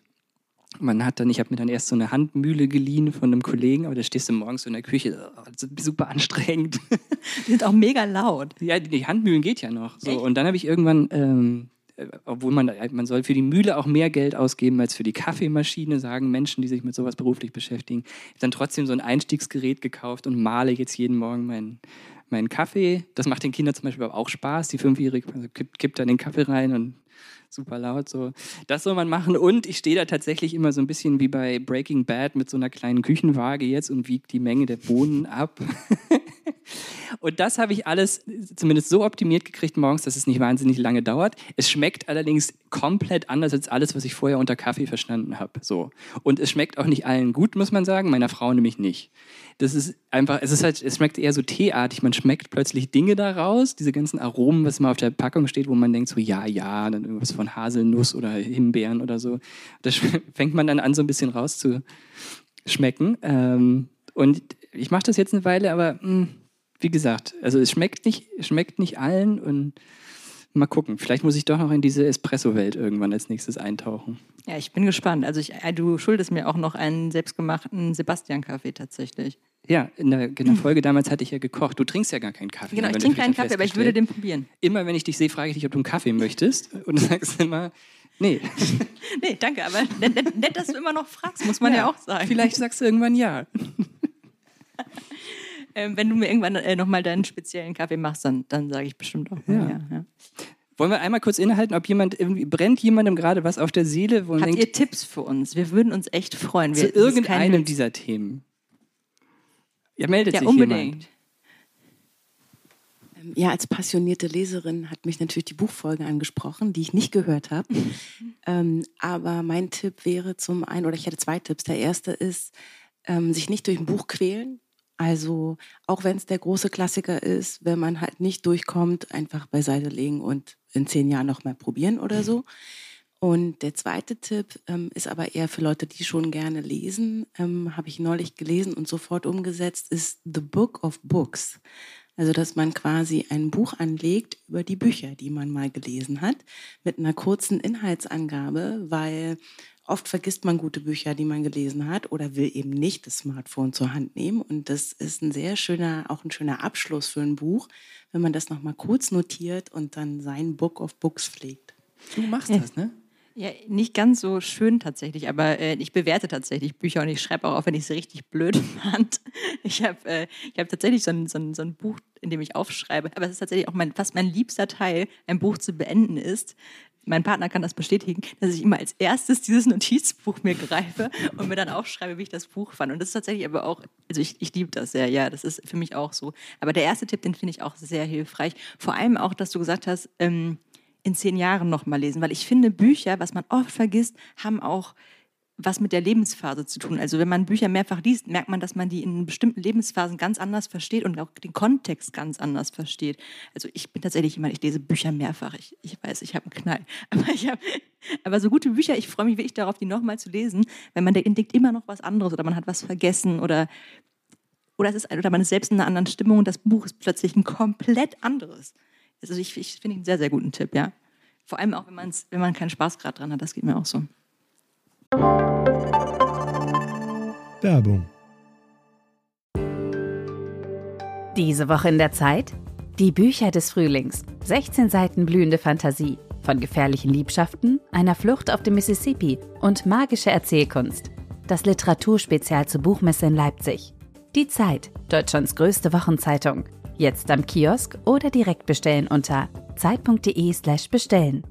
Man hat dann, ich habe mir dann erst so eine Handmühle geliehen von einem Kollegen, aber da stehst du morgens in der Küche, oh, super anstrengend. *laughs* Die sind auch mega laut. Ja, die Handmühlen geht ja noch. So. Und dann habe ich irgendwann, ähm, äh, obwohl man, man soll für die Mühle auch mehr Geld ausgeben als für die Kaffeemaschine, sagen Menschen, die sich mit sowas beruflich beschäftigen. Ich habe dann trotzdem so ein Einstiegsgerät gekauft und male jetzt jeden Morgen meinen meinen Kaffee. Das macht den Kindern zum Beispiel auch Spaß. Die Fünfjährige also kippt, kippt dann den Kaffee rein und super laut. So. Das soll man machen. Und ich stehe da tatsächlich immer so ein bisschen wie bei Breaking Bad mit so einer kleinen Küchenwaage jetzt und wiege die Menge der Bohnen ab. *laughs* und das habe ich alles zumindest so optimiert gekriegt morgens, dass es nicht wahnsinnig lange dauert. Es schmeckt allerdings komplett anders als alles, was ich vorher unter Kaffee verstanden habe. So. Und es schmeckt auch nicht allen gut, muss man sagen, meiner Frau nämlich nicht. Das ist einfach, es ist halt, es schmeckt eher so teeartig. Man schmeckt plötzlich Dinge daraus, diese ganzen Aromen, was mal auf der Packung steht, wo man denkt so, ja, ja, dann irgendwas von Haselnuss oder Himbeeren oder so. Das *laughs* fängt man dann an, so ein bisschen rauszuschmecken. Ähm, und ich mache das jetzt eine Weile, aber mh, hm, wie gesagt, also es schmeckt nicht, schmeckt nicht allen und mal gucken. Vielleicht muss ich doch noch in diese Espresso-Welt irgendwann als nächstes eintauchen. Ja, ich bin gespannt. Also ich, äh, du schuldest mir auch noch einen selbstgemachten Sebastian-Kaffee tatsächlich. Ja, in der, in der, Folge damals hatte ich ja gekocht. Du trinkst ja gar keinen Kaffee. Genau, ich trinke keinen Kaffee, aber ich würde den probieren. Immer wenn ich dich sehe, frage ich dich, ob du einen Kaffee möchtest. Und du sagst immer, nee. *laughs* nee, danke, aber nett, nett, dass du immer noch fragst, muss man ja, ja auch sagen. Vielleicht sagst du irgendwann ja. *laughs* ähm, wenn du mir irgendwann äh, nochmal deinen speziellen Kaffee machst, dann, dann sage ich bestimmt auch ja. ja, ja. Wollen wir einmal kurz innehalten, ob jemand irgendwie brennt jemandem gerade was auf der Seele? Wo Habt denkt, ihr Tipps für uns? Wir würden uns echt freuen. Wir, zu irgendeinem dieser Themen. Ja, meldet ja, sich unbedingt. jemand. Ähm, ja, als passionierte Leserin hat mich natürlich die Buchfolge angesprochen, die ich nicht gehört habe. *laughs* ähm, aber mein Tipp wäre zum einen, oder ich hätte zwei Tipps. Der erste ist, ähm, sich nicht durch ein Buch quälen, also auch wenn es der große Klassiker ist, wenn man halt nicht durchkommt, einfach beiseite legen und in zehn Jahren nochmal probieren oder so. *laughs* Und der zweite Tipp ähm, ist aber eher für Leute, die schon gerne lesen, ähm, habe ich neulich gelesen und sofort umgesetzt, ist The Book of Books. Also, dass man quasi ein Buch anlegt über die Bücher, die man mal gelesen hat, mit einer kurzen Inhaltsangabe, weil Oft vergisst man gute Bücher, die man gelesen hat oder will eben nicht das Smartphone zur Hand nehmen. Und das ist ein sehr schöner, auch ein schöner Abschluss für ein Buch, wenn man das nochmal kurz notiert und dann sein Book of Books pflegt. Du machst das, ne? Ja, nicht ganz so schön tatsächlich, aber äh, ich bewerte tatsächlich Bücher und ich schreibe auch, auch wenn ich sie richtig blöd *laughs* fand. Ich habe äh, hab tatsächlich so ein, so, ein, so ein Buch, in dem ich aufschreibe, aber es ist tatsächlich auch mein, fast mein liebster Teil, ein Buch zu beenden ist, mein Partner kann das bestätigen, dass ich immer als erstes dieses Notizbuch mir greife und mir dann aufschreibe, wie ich das Buch fand. Und das ist tatsächlich aber auch, also ich, ich liebe das sehr, ja, das ist für mich auch so. Aber der erste Tipp, den finde ich auch sehr hilfreich. Vor allem auch, dass du gesagt hast, ähm, in zehn Jahren nochmal lesen, weil ich finde, Bücher, was man oft vergisst, haben auch was mit der Lebensphase zu tun. Also wenn man Bücher mehrfach liest, merkt man, dass man die in bestimmten Lebensphasen ganz anders versteht und auch den Kontext ganz anders versteht. Also ich bin tatsächlich jemand, ich lese Bücher mehrfach. Ich, ich weiß, ich habe einen Knall. *laughs* Aber, hab, aber so gute Bücher, ich freue mich wirklich darauf, die nochmal zu lesen, weil man entdeckt immer noch was anderes oder man hat was vergessen oder, oder, es ist, oder man ist selbst in einer anderen Stimmung und das Buch ist plötzlich ein komplett anderes. Also ich, ich finde einen sehr, sehr guten Tipp, ja. Vor allem auch, wenn, wenn man keinen Spaß gerade dran hat, das geht mir auch so. Werbung. Diese Woche in der Zeit? Die Bücher des Frühlings. 16 Seiten blühende Fantasie. Von gefährlichen Liebschaften, einer Flucht auf dem Mississippi und magische Erzählkunst. Das Literaturspezial zur Buchmesse in Leipzig. Die Zeit, Deutschlands größte Wochenzeitung. Jetzt am Kiosk oder direkt bestellen unter zeit.de/slash bestellen.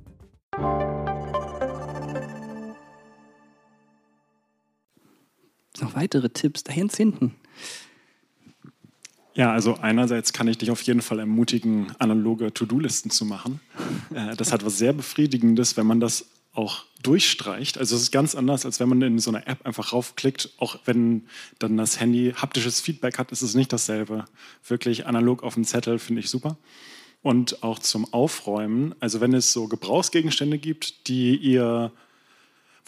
noch weitere Tipps da hinten? Ja, also einerseits kann ich dich auf jeden Fall ermutigen, analoge To-Do-Listen zu machen. Äh, das hat was sehr Befriedigendes, wenn man das auch durchstreicht. Also es ist ganz anders, als wenn man in so einer App einfach raufklickt. Auch wenn dann das Handy haptisches Feedback hat, ist es nicht dasselbe. Wirklich analog auf dem Zettel finde ich super. Und auch zum Aufräumen, also wenn es so Gebrauchsgegenstände gibt, die ihr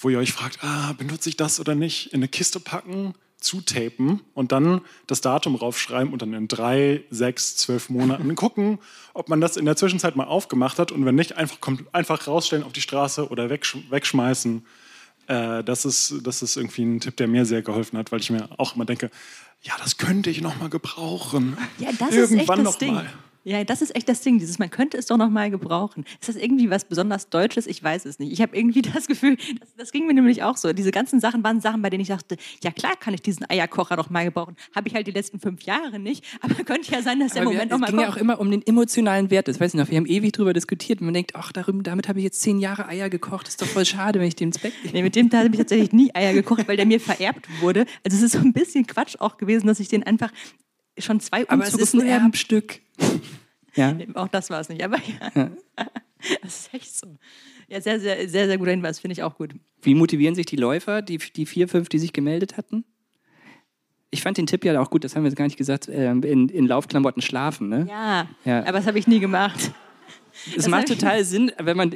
wo ihr euch fragt, ah, benutze ich das oder nicht, in eine Kiste packen, zutapen und dann das Datum raufschreiben und dann in drei, sechs, zwölf Monaten *laughs* gucken, ob man das in der Zwischenzeit mal aufgemacht hat und wenn nicht, einfach, einfach rausstellen auf die Straße oder wegsch wegschmeißen. Äh, das, ist, das ist irgendwie ein Tipp, der mir sehr geholfen hat, weil ich mir auch immer denke, ja, das könnte ich noch mal gebrauchen. Ja, das Irgendwann ist echt das Ding. Mal. Ja, das ist echt das Ding. Dieses, man könnte es doch noch mal gebrauchen. Ist das irgendwie was besonders Deutsches? Ich weiß es nicht. Ich habe irgendwie *laughs* das Gefühl, das, das, ging mir nämlich auch so. Diese ganzen Sachen waren Sachen, bei denen ich dachte, ja klar kann ich diesen Eierkocher noch mal gebrauchen. Habe ich halt die letzten fünf Jahre nicht. Aber *laughs* könnte ja sein, dass der Aber Moment wir, noch mal Es ging ja kommt. auch immer um den emotionalen Wert. Das weiß ich noch. Wir haben ewig drüber diskutiert. Man denkt, ach, darüber, damit habe ich jetzt zehn Jahre Eier gekocht. Das ist doch voll schade, wenn ich den ins Bett lege. Nee, mit dem da habe ich tatsächlich nie Eier gekocht, weil der mir vererbt wurde. Also es ist so ein bisschen Quatsch auch gewesen, dass ich den einfach schon zwei Aber es Umzüge ist ein Erbstück. Ja. Auch das war es nicht, aber ja. *laughs* Das ist echt so. Ja, sehr, sehr, sehr, sehr guter Hinweis, finde ich auch gut. Wie motivieren sich die Läufer, die, die vier, fünf, die sich gemeldet hatten? Ich fand den Tipp ja auch gut, das haben wir jetzt gar nicht gesagt, ähm, in, in Laufklamotten schlafen. Ne? Ja, Ja. aber das habe ich nie gemacht. Es macht total Sinn, wenn man,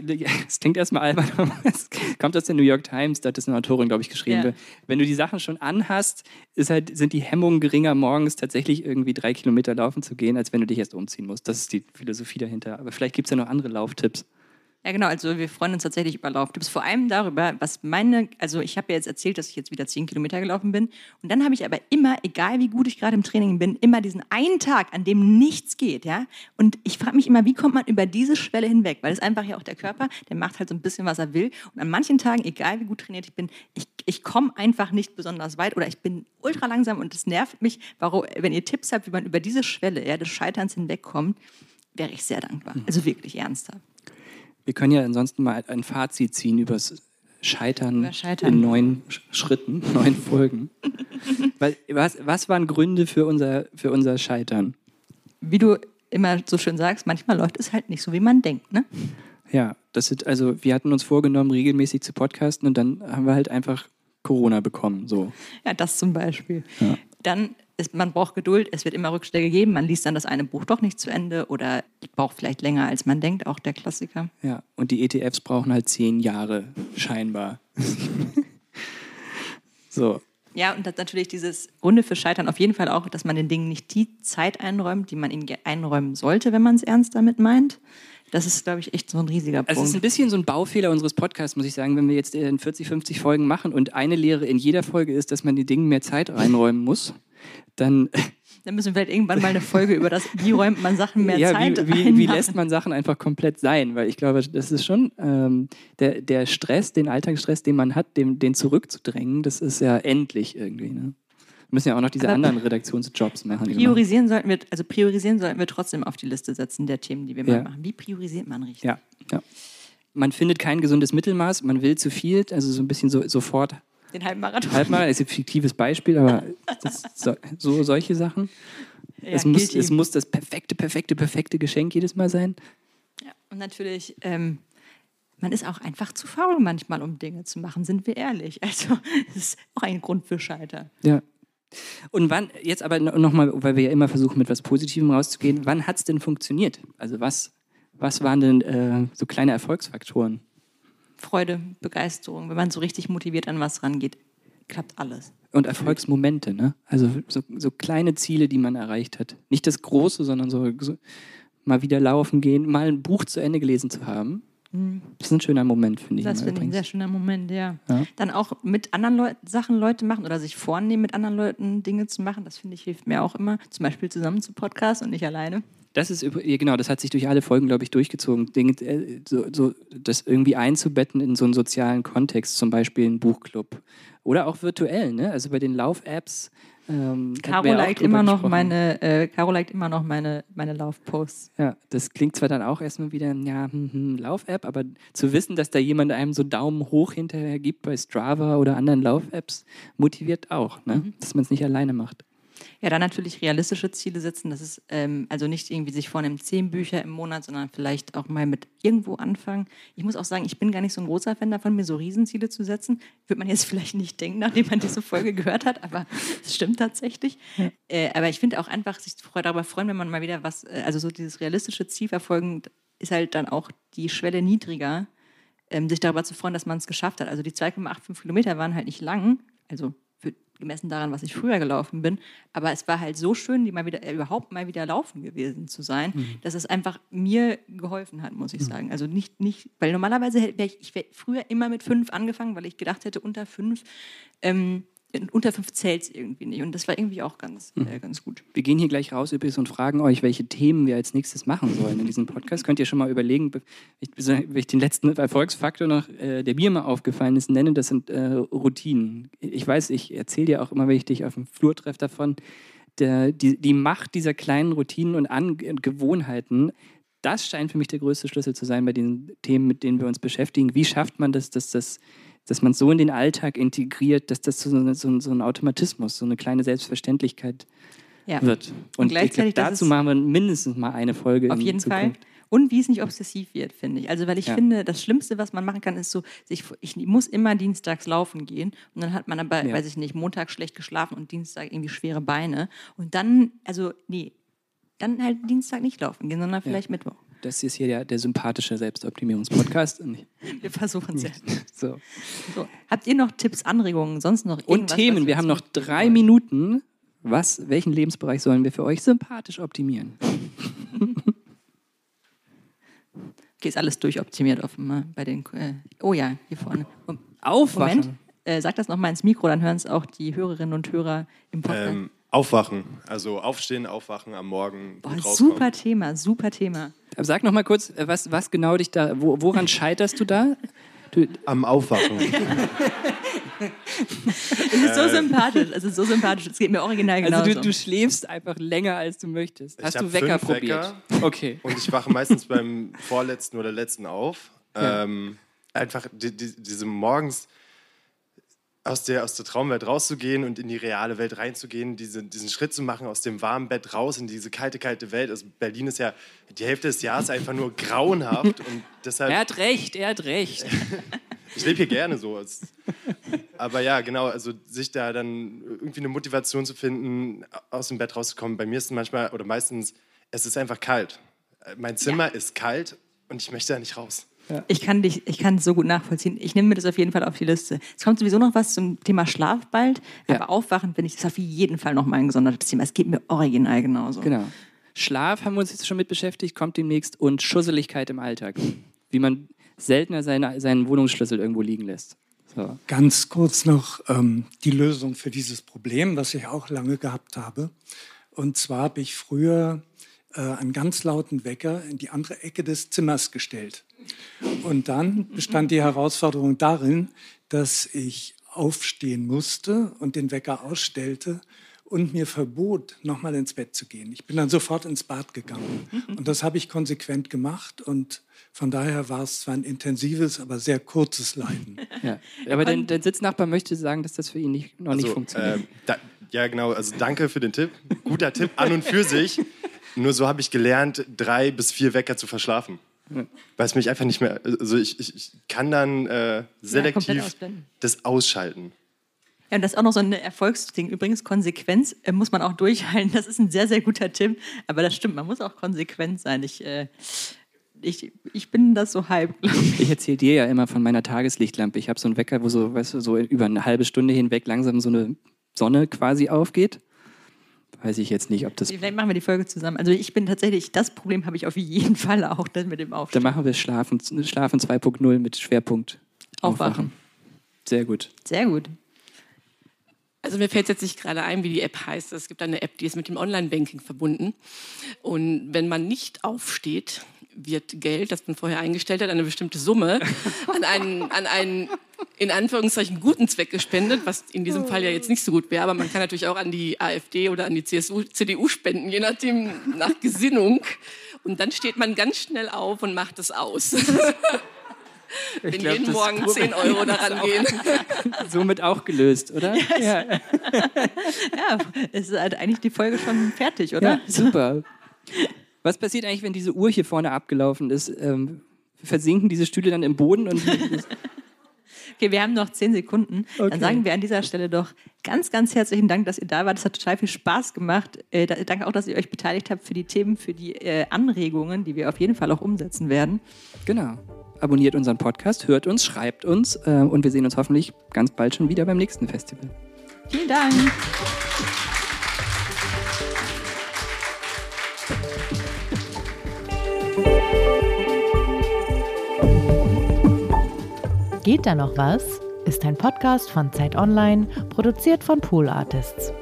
es klingt erstmal albern, *laughs* aber es kommt aus der New York Times, da hat das eine Autorin, glaube ich, geschrieben. Ja. Wenn du die Sachen schon anhast, ist halt, sind die Hemmungen geringer, morgens tatsächlich irgendwie drei Kilometer laufen zu gehen, als wenn du dich erst umziehen musst. Das ist die Philosophie dahinter. Aber vielleicht gibt es ja noch andere Lauftipps. Ja, genau. Also wir freuen uns tatsächlich über Lauftipps. Vor allem darüber, was meine, also ich habe ja jetzt erzählt, dass ich jetzt wieder 10 Kilometer gelaufen bin. Und dann habe ich aber immer, egal wie gut ich gerade im Training bin, immer diesen einen Tag, an dem nichts geht, ja. Und ich frage mich immer, wie kommt man über diese Schwelle hinweg? Weil es einfach ja auch der Körper, der macht halt so ein bisschen, was er will. Und an manchen Tagen, egal wie gut trainiert ich bin, ich, ich komme einfach nicht besonders weit oder ich bin ultra langsam und es nervt mich. Warum, wenn ihr Tipps habt, wie man über diese Schwelle ja, des Scheiterns hinwegkommt, wäre ich sehr dankbar. Also wirklich ernsthaft. Wir können ja ansonsten mal ein Fazit ziehen übers Scheitern, Über Scheitern. in neun Sch- Schritten, *laughs* neun Folgen. *laughs* Was, was waren Gründe für unser, für unser Scheitern? wie du immer so schön sagst, manchmal läuft es halt nicht so, wie man denkt. Ne? Ja, das sind, also wir hatten uns vorgenommen, regelmäßig zu podcasten und dann haben wir halt einfach Corona bekommen. So. Ja, das zum Beispiel. Dann ist, man braucht Geduld, es wird immer Rückschläge geben, man liest dann das eine Buch doch nicht zu Ende oder braucht vielleicht länger, als man denkt, auch der Klassiker. Ja, und die ETFs brauchen halt zehn Jahre, scheinbar. *laughs* so. Ja, und das natürlich dieses Runde für Scheitern auf jeden Fall auch, dass man den Dingen nicht die Zeit einräumt, die man ihnen einräumen sollte, wenn man es ernst damit meint. Das ist, glaube ich, echt so ein riesiger Also es ist ein Punkt. bisschen so ein Baufehler unseres Podcasts, muss ich sagen, wenn wir jetzt in 40, 50 Folgen machen und eine Lehre in jeder Folge ist, dass man den Dingen mehr Zeit reinräumen muss, dann Dann müssen wir vielleicht irgendwann mal eine Folge über das, wie räumt man Sachen mehr *laughs* ja, Zeit wie, wie, ein wie lässt man Sachen einfach komplett sein? Weil ich glaube, das ist schon ähm, der, der Stress, den Alltagsstress, den man hat, dem, den zurückzudrängen, das ist ja endlich irgendwie. Ne? Wir müssen ja auch noch diese Aber- anderen Redaktionsjobs machen. Priorisieren sollten wir, also priorisieren sollten wir trotzdem auf die Liste setzen der Themen, die wir Ja. mal machen. Wie priorisiert man richtig? Ja, ja. Man findet kein gesundes Mittelmaß, man will zu viel, also so ein bisschen so, sofort Den Halbmarathon. Halbmarathon ist ein fiktives Beispiel, aber so, so solche Sachen. Ja, es, muss, es muss das perfekte, perfekte, perfekte Geschenk jedes Mal sein. Ja, und natürlich, ähm, man ist auch einfach zu faul manchmal, um Dinge zu machen, sind wir ehrlich. Also, das ist auch ein Grund für Scheitern. Ja. Und wann, jetzt aber nochmal, weil wir ja immer versuchen, mit was Positivem rauszugehen, wann hat es denn funktioniert? Also was, was waren denn äh, so kleine Erfolgsfaktoren? Freude, Begeisterung, wenn man so richtig motiviert an was rangeht, klappt alles. Und Erfolgsmomente, ne? Also so, so kleine Ziele, die man erreicht hat. Nicht das Große, sondern so, so mal wieder laufen gehen, mal ein Buch zu Ende gelesen zu haben. Das ist ein schöner Moment, finde ich. Das finde ich ein sehr schöner Moment, ja. Ja. Dann auch mit anderen Leu Sachen Leute machen oder sich vornehmen, mit anderen Leuten Dinge zu machen, das finde ich hilft mir auch immer. Zum Beispiel zusammen zu Podcast und nicht alleine. Das ist genau, das hat sich durch alle Folgen, glaube ich, durchgezogen. Dinge, äh, so, so, das irgendwie einzubetten in so einen sozialen Kontext, zum Beispiel einen Buchclub. Oder auch virtuell, ne? Also bei den Lauf-Apps. Ähm, Caro liked immer noch gesprochen. meine, äh, Caro liked immer noch meine, meine Laufposts. Ja, das klingt zwar dann auch erstmal wieder, ja, hm, hm, Lauf-App, aber zu wissen, dass da jemand einem so Daumen hoch hinterher gibt bei Strava oder anderen Lauf-Apps, motiviert auch, ne? Mhm. Dass man es nicht alleine macht. Ja, dann natürlich realistische Ziele setzen. Das ist ähm, also nicht irgendwie sich vornehmen, zehn Bücher im Monat, sondern vielleicht auch mal mit irgendwo anfangen. Ich muss auch sagen, ich bin gar nicht so ein großer Fan davon, mir so Riesenziele zu setzen. Wird man jetzt *laughs* vielleicht nicht denken, nachdem man diese Folge gehört hat, aber es stimmt tatsächlich. Äh, aber ich finde auch einfach, sich darüber freuen, wenn man mal wieder was, äh, also so dieses realistische Ziel verfolgen, ist halt dann auch die Schwelle niedriger, ähm, sich darüber zu freuen, dass man es geschafft hat. Also die 2,85 Kilometer waren halt nicht lang, also gemessen daran, was ich früher gelaufen bin, aber es war halt so schön, die mal wieder, äh, überhaupt mal wieder laufen gewesen zu sein, dass es einfach mir geholfen hat, muss ich sagen. Also nicht, nicht weil normalerweise wäre ich, ich früher immer mit fünf angefangen, weil ich gedacht hätte, unter fünf ähm, unter fünf zählt es irgendwie nicht. Und das war irgendwie auch ganz, äh, ganz gut. Wir gehen hier gleich raus übrigens und fragen euch, welche Themen wir als nächstes machen sollen in diesem Podcast. Könnt ihr schon mal überlegen, wenn ich, den letzten Erfolgsfaktor noch, äh, der mir mal aufgefallen ist, nenne, das sind äh, Routinen. Ich weiß, ich erzähle dir auch immer, wenn ich dich auf dem Flur treffe davon, der, die, die Macht dieser kleinen Routinen und, An und Gewohnheiten, das scheint für mich der größte Schlüssel zu sein bei den Themen, mit denen wir uns beschäftigen. Wie schafft man das, dass das dass man so in den Alltag integriert, dass das so, so, so ein Automatismus, so eine kleine Selbstverständlichtlich Ja. wird. Und Und, ich gleichzeitig, glaub, dazu machen wir mindestens mal eine Folge. Auf jeden Fall. Zukunft. Und wie es nicht obsessiv wird, finde ich. Also, weil ich Ja. finde, das Schlimmste, was man machen kann, ist so, sich, ich muss immer dienstags laufen gehen. Und dann hat man aber, Ja. weiß ich nicht, Montag schlecht geschlafen und Dienstag irgendwie schwere Beine. Und dann, also, nee, dann halt Dienstag nicht laufen gehen, sondern vielleicht Mittwoch. Das ist hier der, der sympathische Selbstoptimierungspodcast. Und *laughs* Wir versuchen es ja. *laughs* so. So. Habt ihr noch Tipps, Anregungen, sonst noch Und irgendwas? Themen, was wir haben noch drei Minuten. Was, welchen Lebensbereich sollen wir für euch sympathisch optimieren? *laughs* Okay, ist alles durchoptimiert offenbar bei den. Äh, oh ja, hier vorne. Aufwachen. Moment, äh, sag das nochmal ins Mikro, dann hören es auch die Hörerinnen und Hörer im Podcast. Ähm, aufwachen, also aufstehen, aufwachen am Morgen. Boah, super Thema, super Thema. Aber Sag noch mal kurz, äh, was, was genau dich da, wo, woran *laughs* scheiterst du da? Du, Am Aufwachen. Es ist so sympathisch, es ist so sympathisch. Es geht mir original genauso. also du, du schläfst einfach länger, als du möchtest. Ich Hast du Wecker fünf probiert? Wecker. Okay. Und ich wache meistens beim vorletzten oder letzten auf. Ja. Ähm, einfach die, die, diese morgens aus der, aus der Traumwelt rauszugehen und in die reale Welt reinzugehen, diese, diesen Schritt zu machen, aus dem warmen Bett raus in diese kalte, kalte Welt. Also Berlin ist ja die Hälfte des Jahres einfach nur grauenhaft und deshalb Er hat recht, er hat recht. *laughs* Ich lebe hier gerne so. Aber ja, genau, also sich da dann irgendwie eine Motivation zu finden, aus dem Bett rauszukommen. Bei mir ist es manchmal oder meistens, es ist einfach kalt. Mein Zimmer ist kalt und ich möchte da nicht raus. Ich kann dich, ich kann es so gut nachvollziehen. Ich nehme mir das auf jeden Fall auf die Liste. Es kommt sowieso noch was zum Thema Schlaf bald, Ja. aber Aufwachen finde ich das auf jeden Fall noch mal ein gesondertes Thema. Es geht mir original genauso. Genau. Schlaf haben wir uns jetzt schon mit beschäftigt, kommt demnächst. Und Schusseligkeit im Alltag. Wie man seltener seine, seinen Wohnungsschlüssel irgendwo liegen lässt. So. Ganz kurz noch ähm, die Lösung für dieses Problem, was ich auch lange gehabt habe. Und zwar habe ich früher äh, einen ganz lauten Wecker in die andere Ecke des Zimmers gestellt. Und dann bestand die Herausforderung darin, dass ich aufstehen musste und den Wecker ausstellte und mir verbot, nochmal ins Bett zu gehen. Ich bin dann sofort ins Bad gegangen. Und das habe ich konsequent gemacht. Und von daher war es zwar ein intensives, aber sehr kurzes Leiden. *laughs* Ja. Aber dein, dein Sitznachbar möchte sagen, dass das für ihn nicht, noch nicht Also, funktioniert. ähm, da, ja, genau. Also danke für den Tipp. Guter Tipp an und für sich. Nur so habe ich gelernt, drei bis vier Wecker zu verschlafen. Weil es mich einfach nicht mehr. Also ich, ich, ich kann dann äh, selektiv ausblenden. das ausschalten. Ja, und das ist auch noch so ein Erfolgsding. Übrigens, Konsequenz äh, muss man auch durchhalten. Das ist ein sehr, sehr guter Tipp. Aber das stimmt, man muss auch konsequent sein. Ich, äh, ich, ich bin das so halb, glaube ich. Ich erzähle dir ja immer von meiner Tageslichtlampe. Ich habe so einen Wecker, wo so, weißt du, so über eine halbe Stunde hinweg langsam so eine Sonne quasi aufgeht. Weiß ich jetzt nicht, ob das. Vielleicht machen wir die Folge zusammen. Also ich bin tatsächlich, das Problem habe ich auf jeden Fall auch das mit dem Dann Aufstehen. machen wir Schlafen, Schlafen 2.0 mit Schwerpunkt Aufwachen. Sehr gut. Sehr gut. Also mir fällt jetzt nicht gerade ein, wie die App heißt. Es gibt eine App, die ist mit dem Online-Banking verbunden. Und wenn man nicht aufsteht, wird Geld, das man vorher eingestellt hat, eine bestimmte Summe an einen, an einen in Anführungszeichen guten Zweck gespendet, was in diesem Fall ja jetzt nicht so gut wäre, aber man kann natürlich auch an die AfD oder an die CSU, CDU spenden, je nachdem nach Gesinnung. Und dann steht man ganz schnell auf und macht es aus. *laughs* Wenn glaub, jeden Morgen 10 Euro daran gehen. *laughs* Somit auch gelöst, oder? Ja, *laughs* Ja, es ist halt eigentlich die Folge schon fertig, oder? ja, super. Was passiert eigentlich, wenn diese Uhr hier vorne abgelaufen ist? Ähm, versinken diese Stühle dann im Boden und Okay, wir haben noch zehn Sekunden. Okay. Dann sagen wir an dieser Stelle doch ganz, ganz herzlichen Dank, dass ihr da wart. Es hat total viel Spaß gemacht. Äh, da, danke auch, dass ihr euch beteiligt habt für die Themen, für die äh, Anregungen, die wir auf jeden Fall auch umsetzen werden. genau. Abonniert unseren Podcast, hört uns, schreibt uns äh, und wir sehen uns hoffentlich ganz bald schon wieder beim nächsten Festival. Vielen Dank. Geht da noch was? Ist ein Podcast von Zeit Online, produziert von Pool Artists.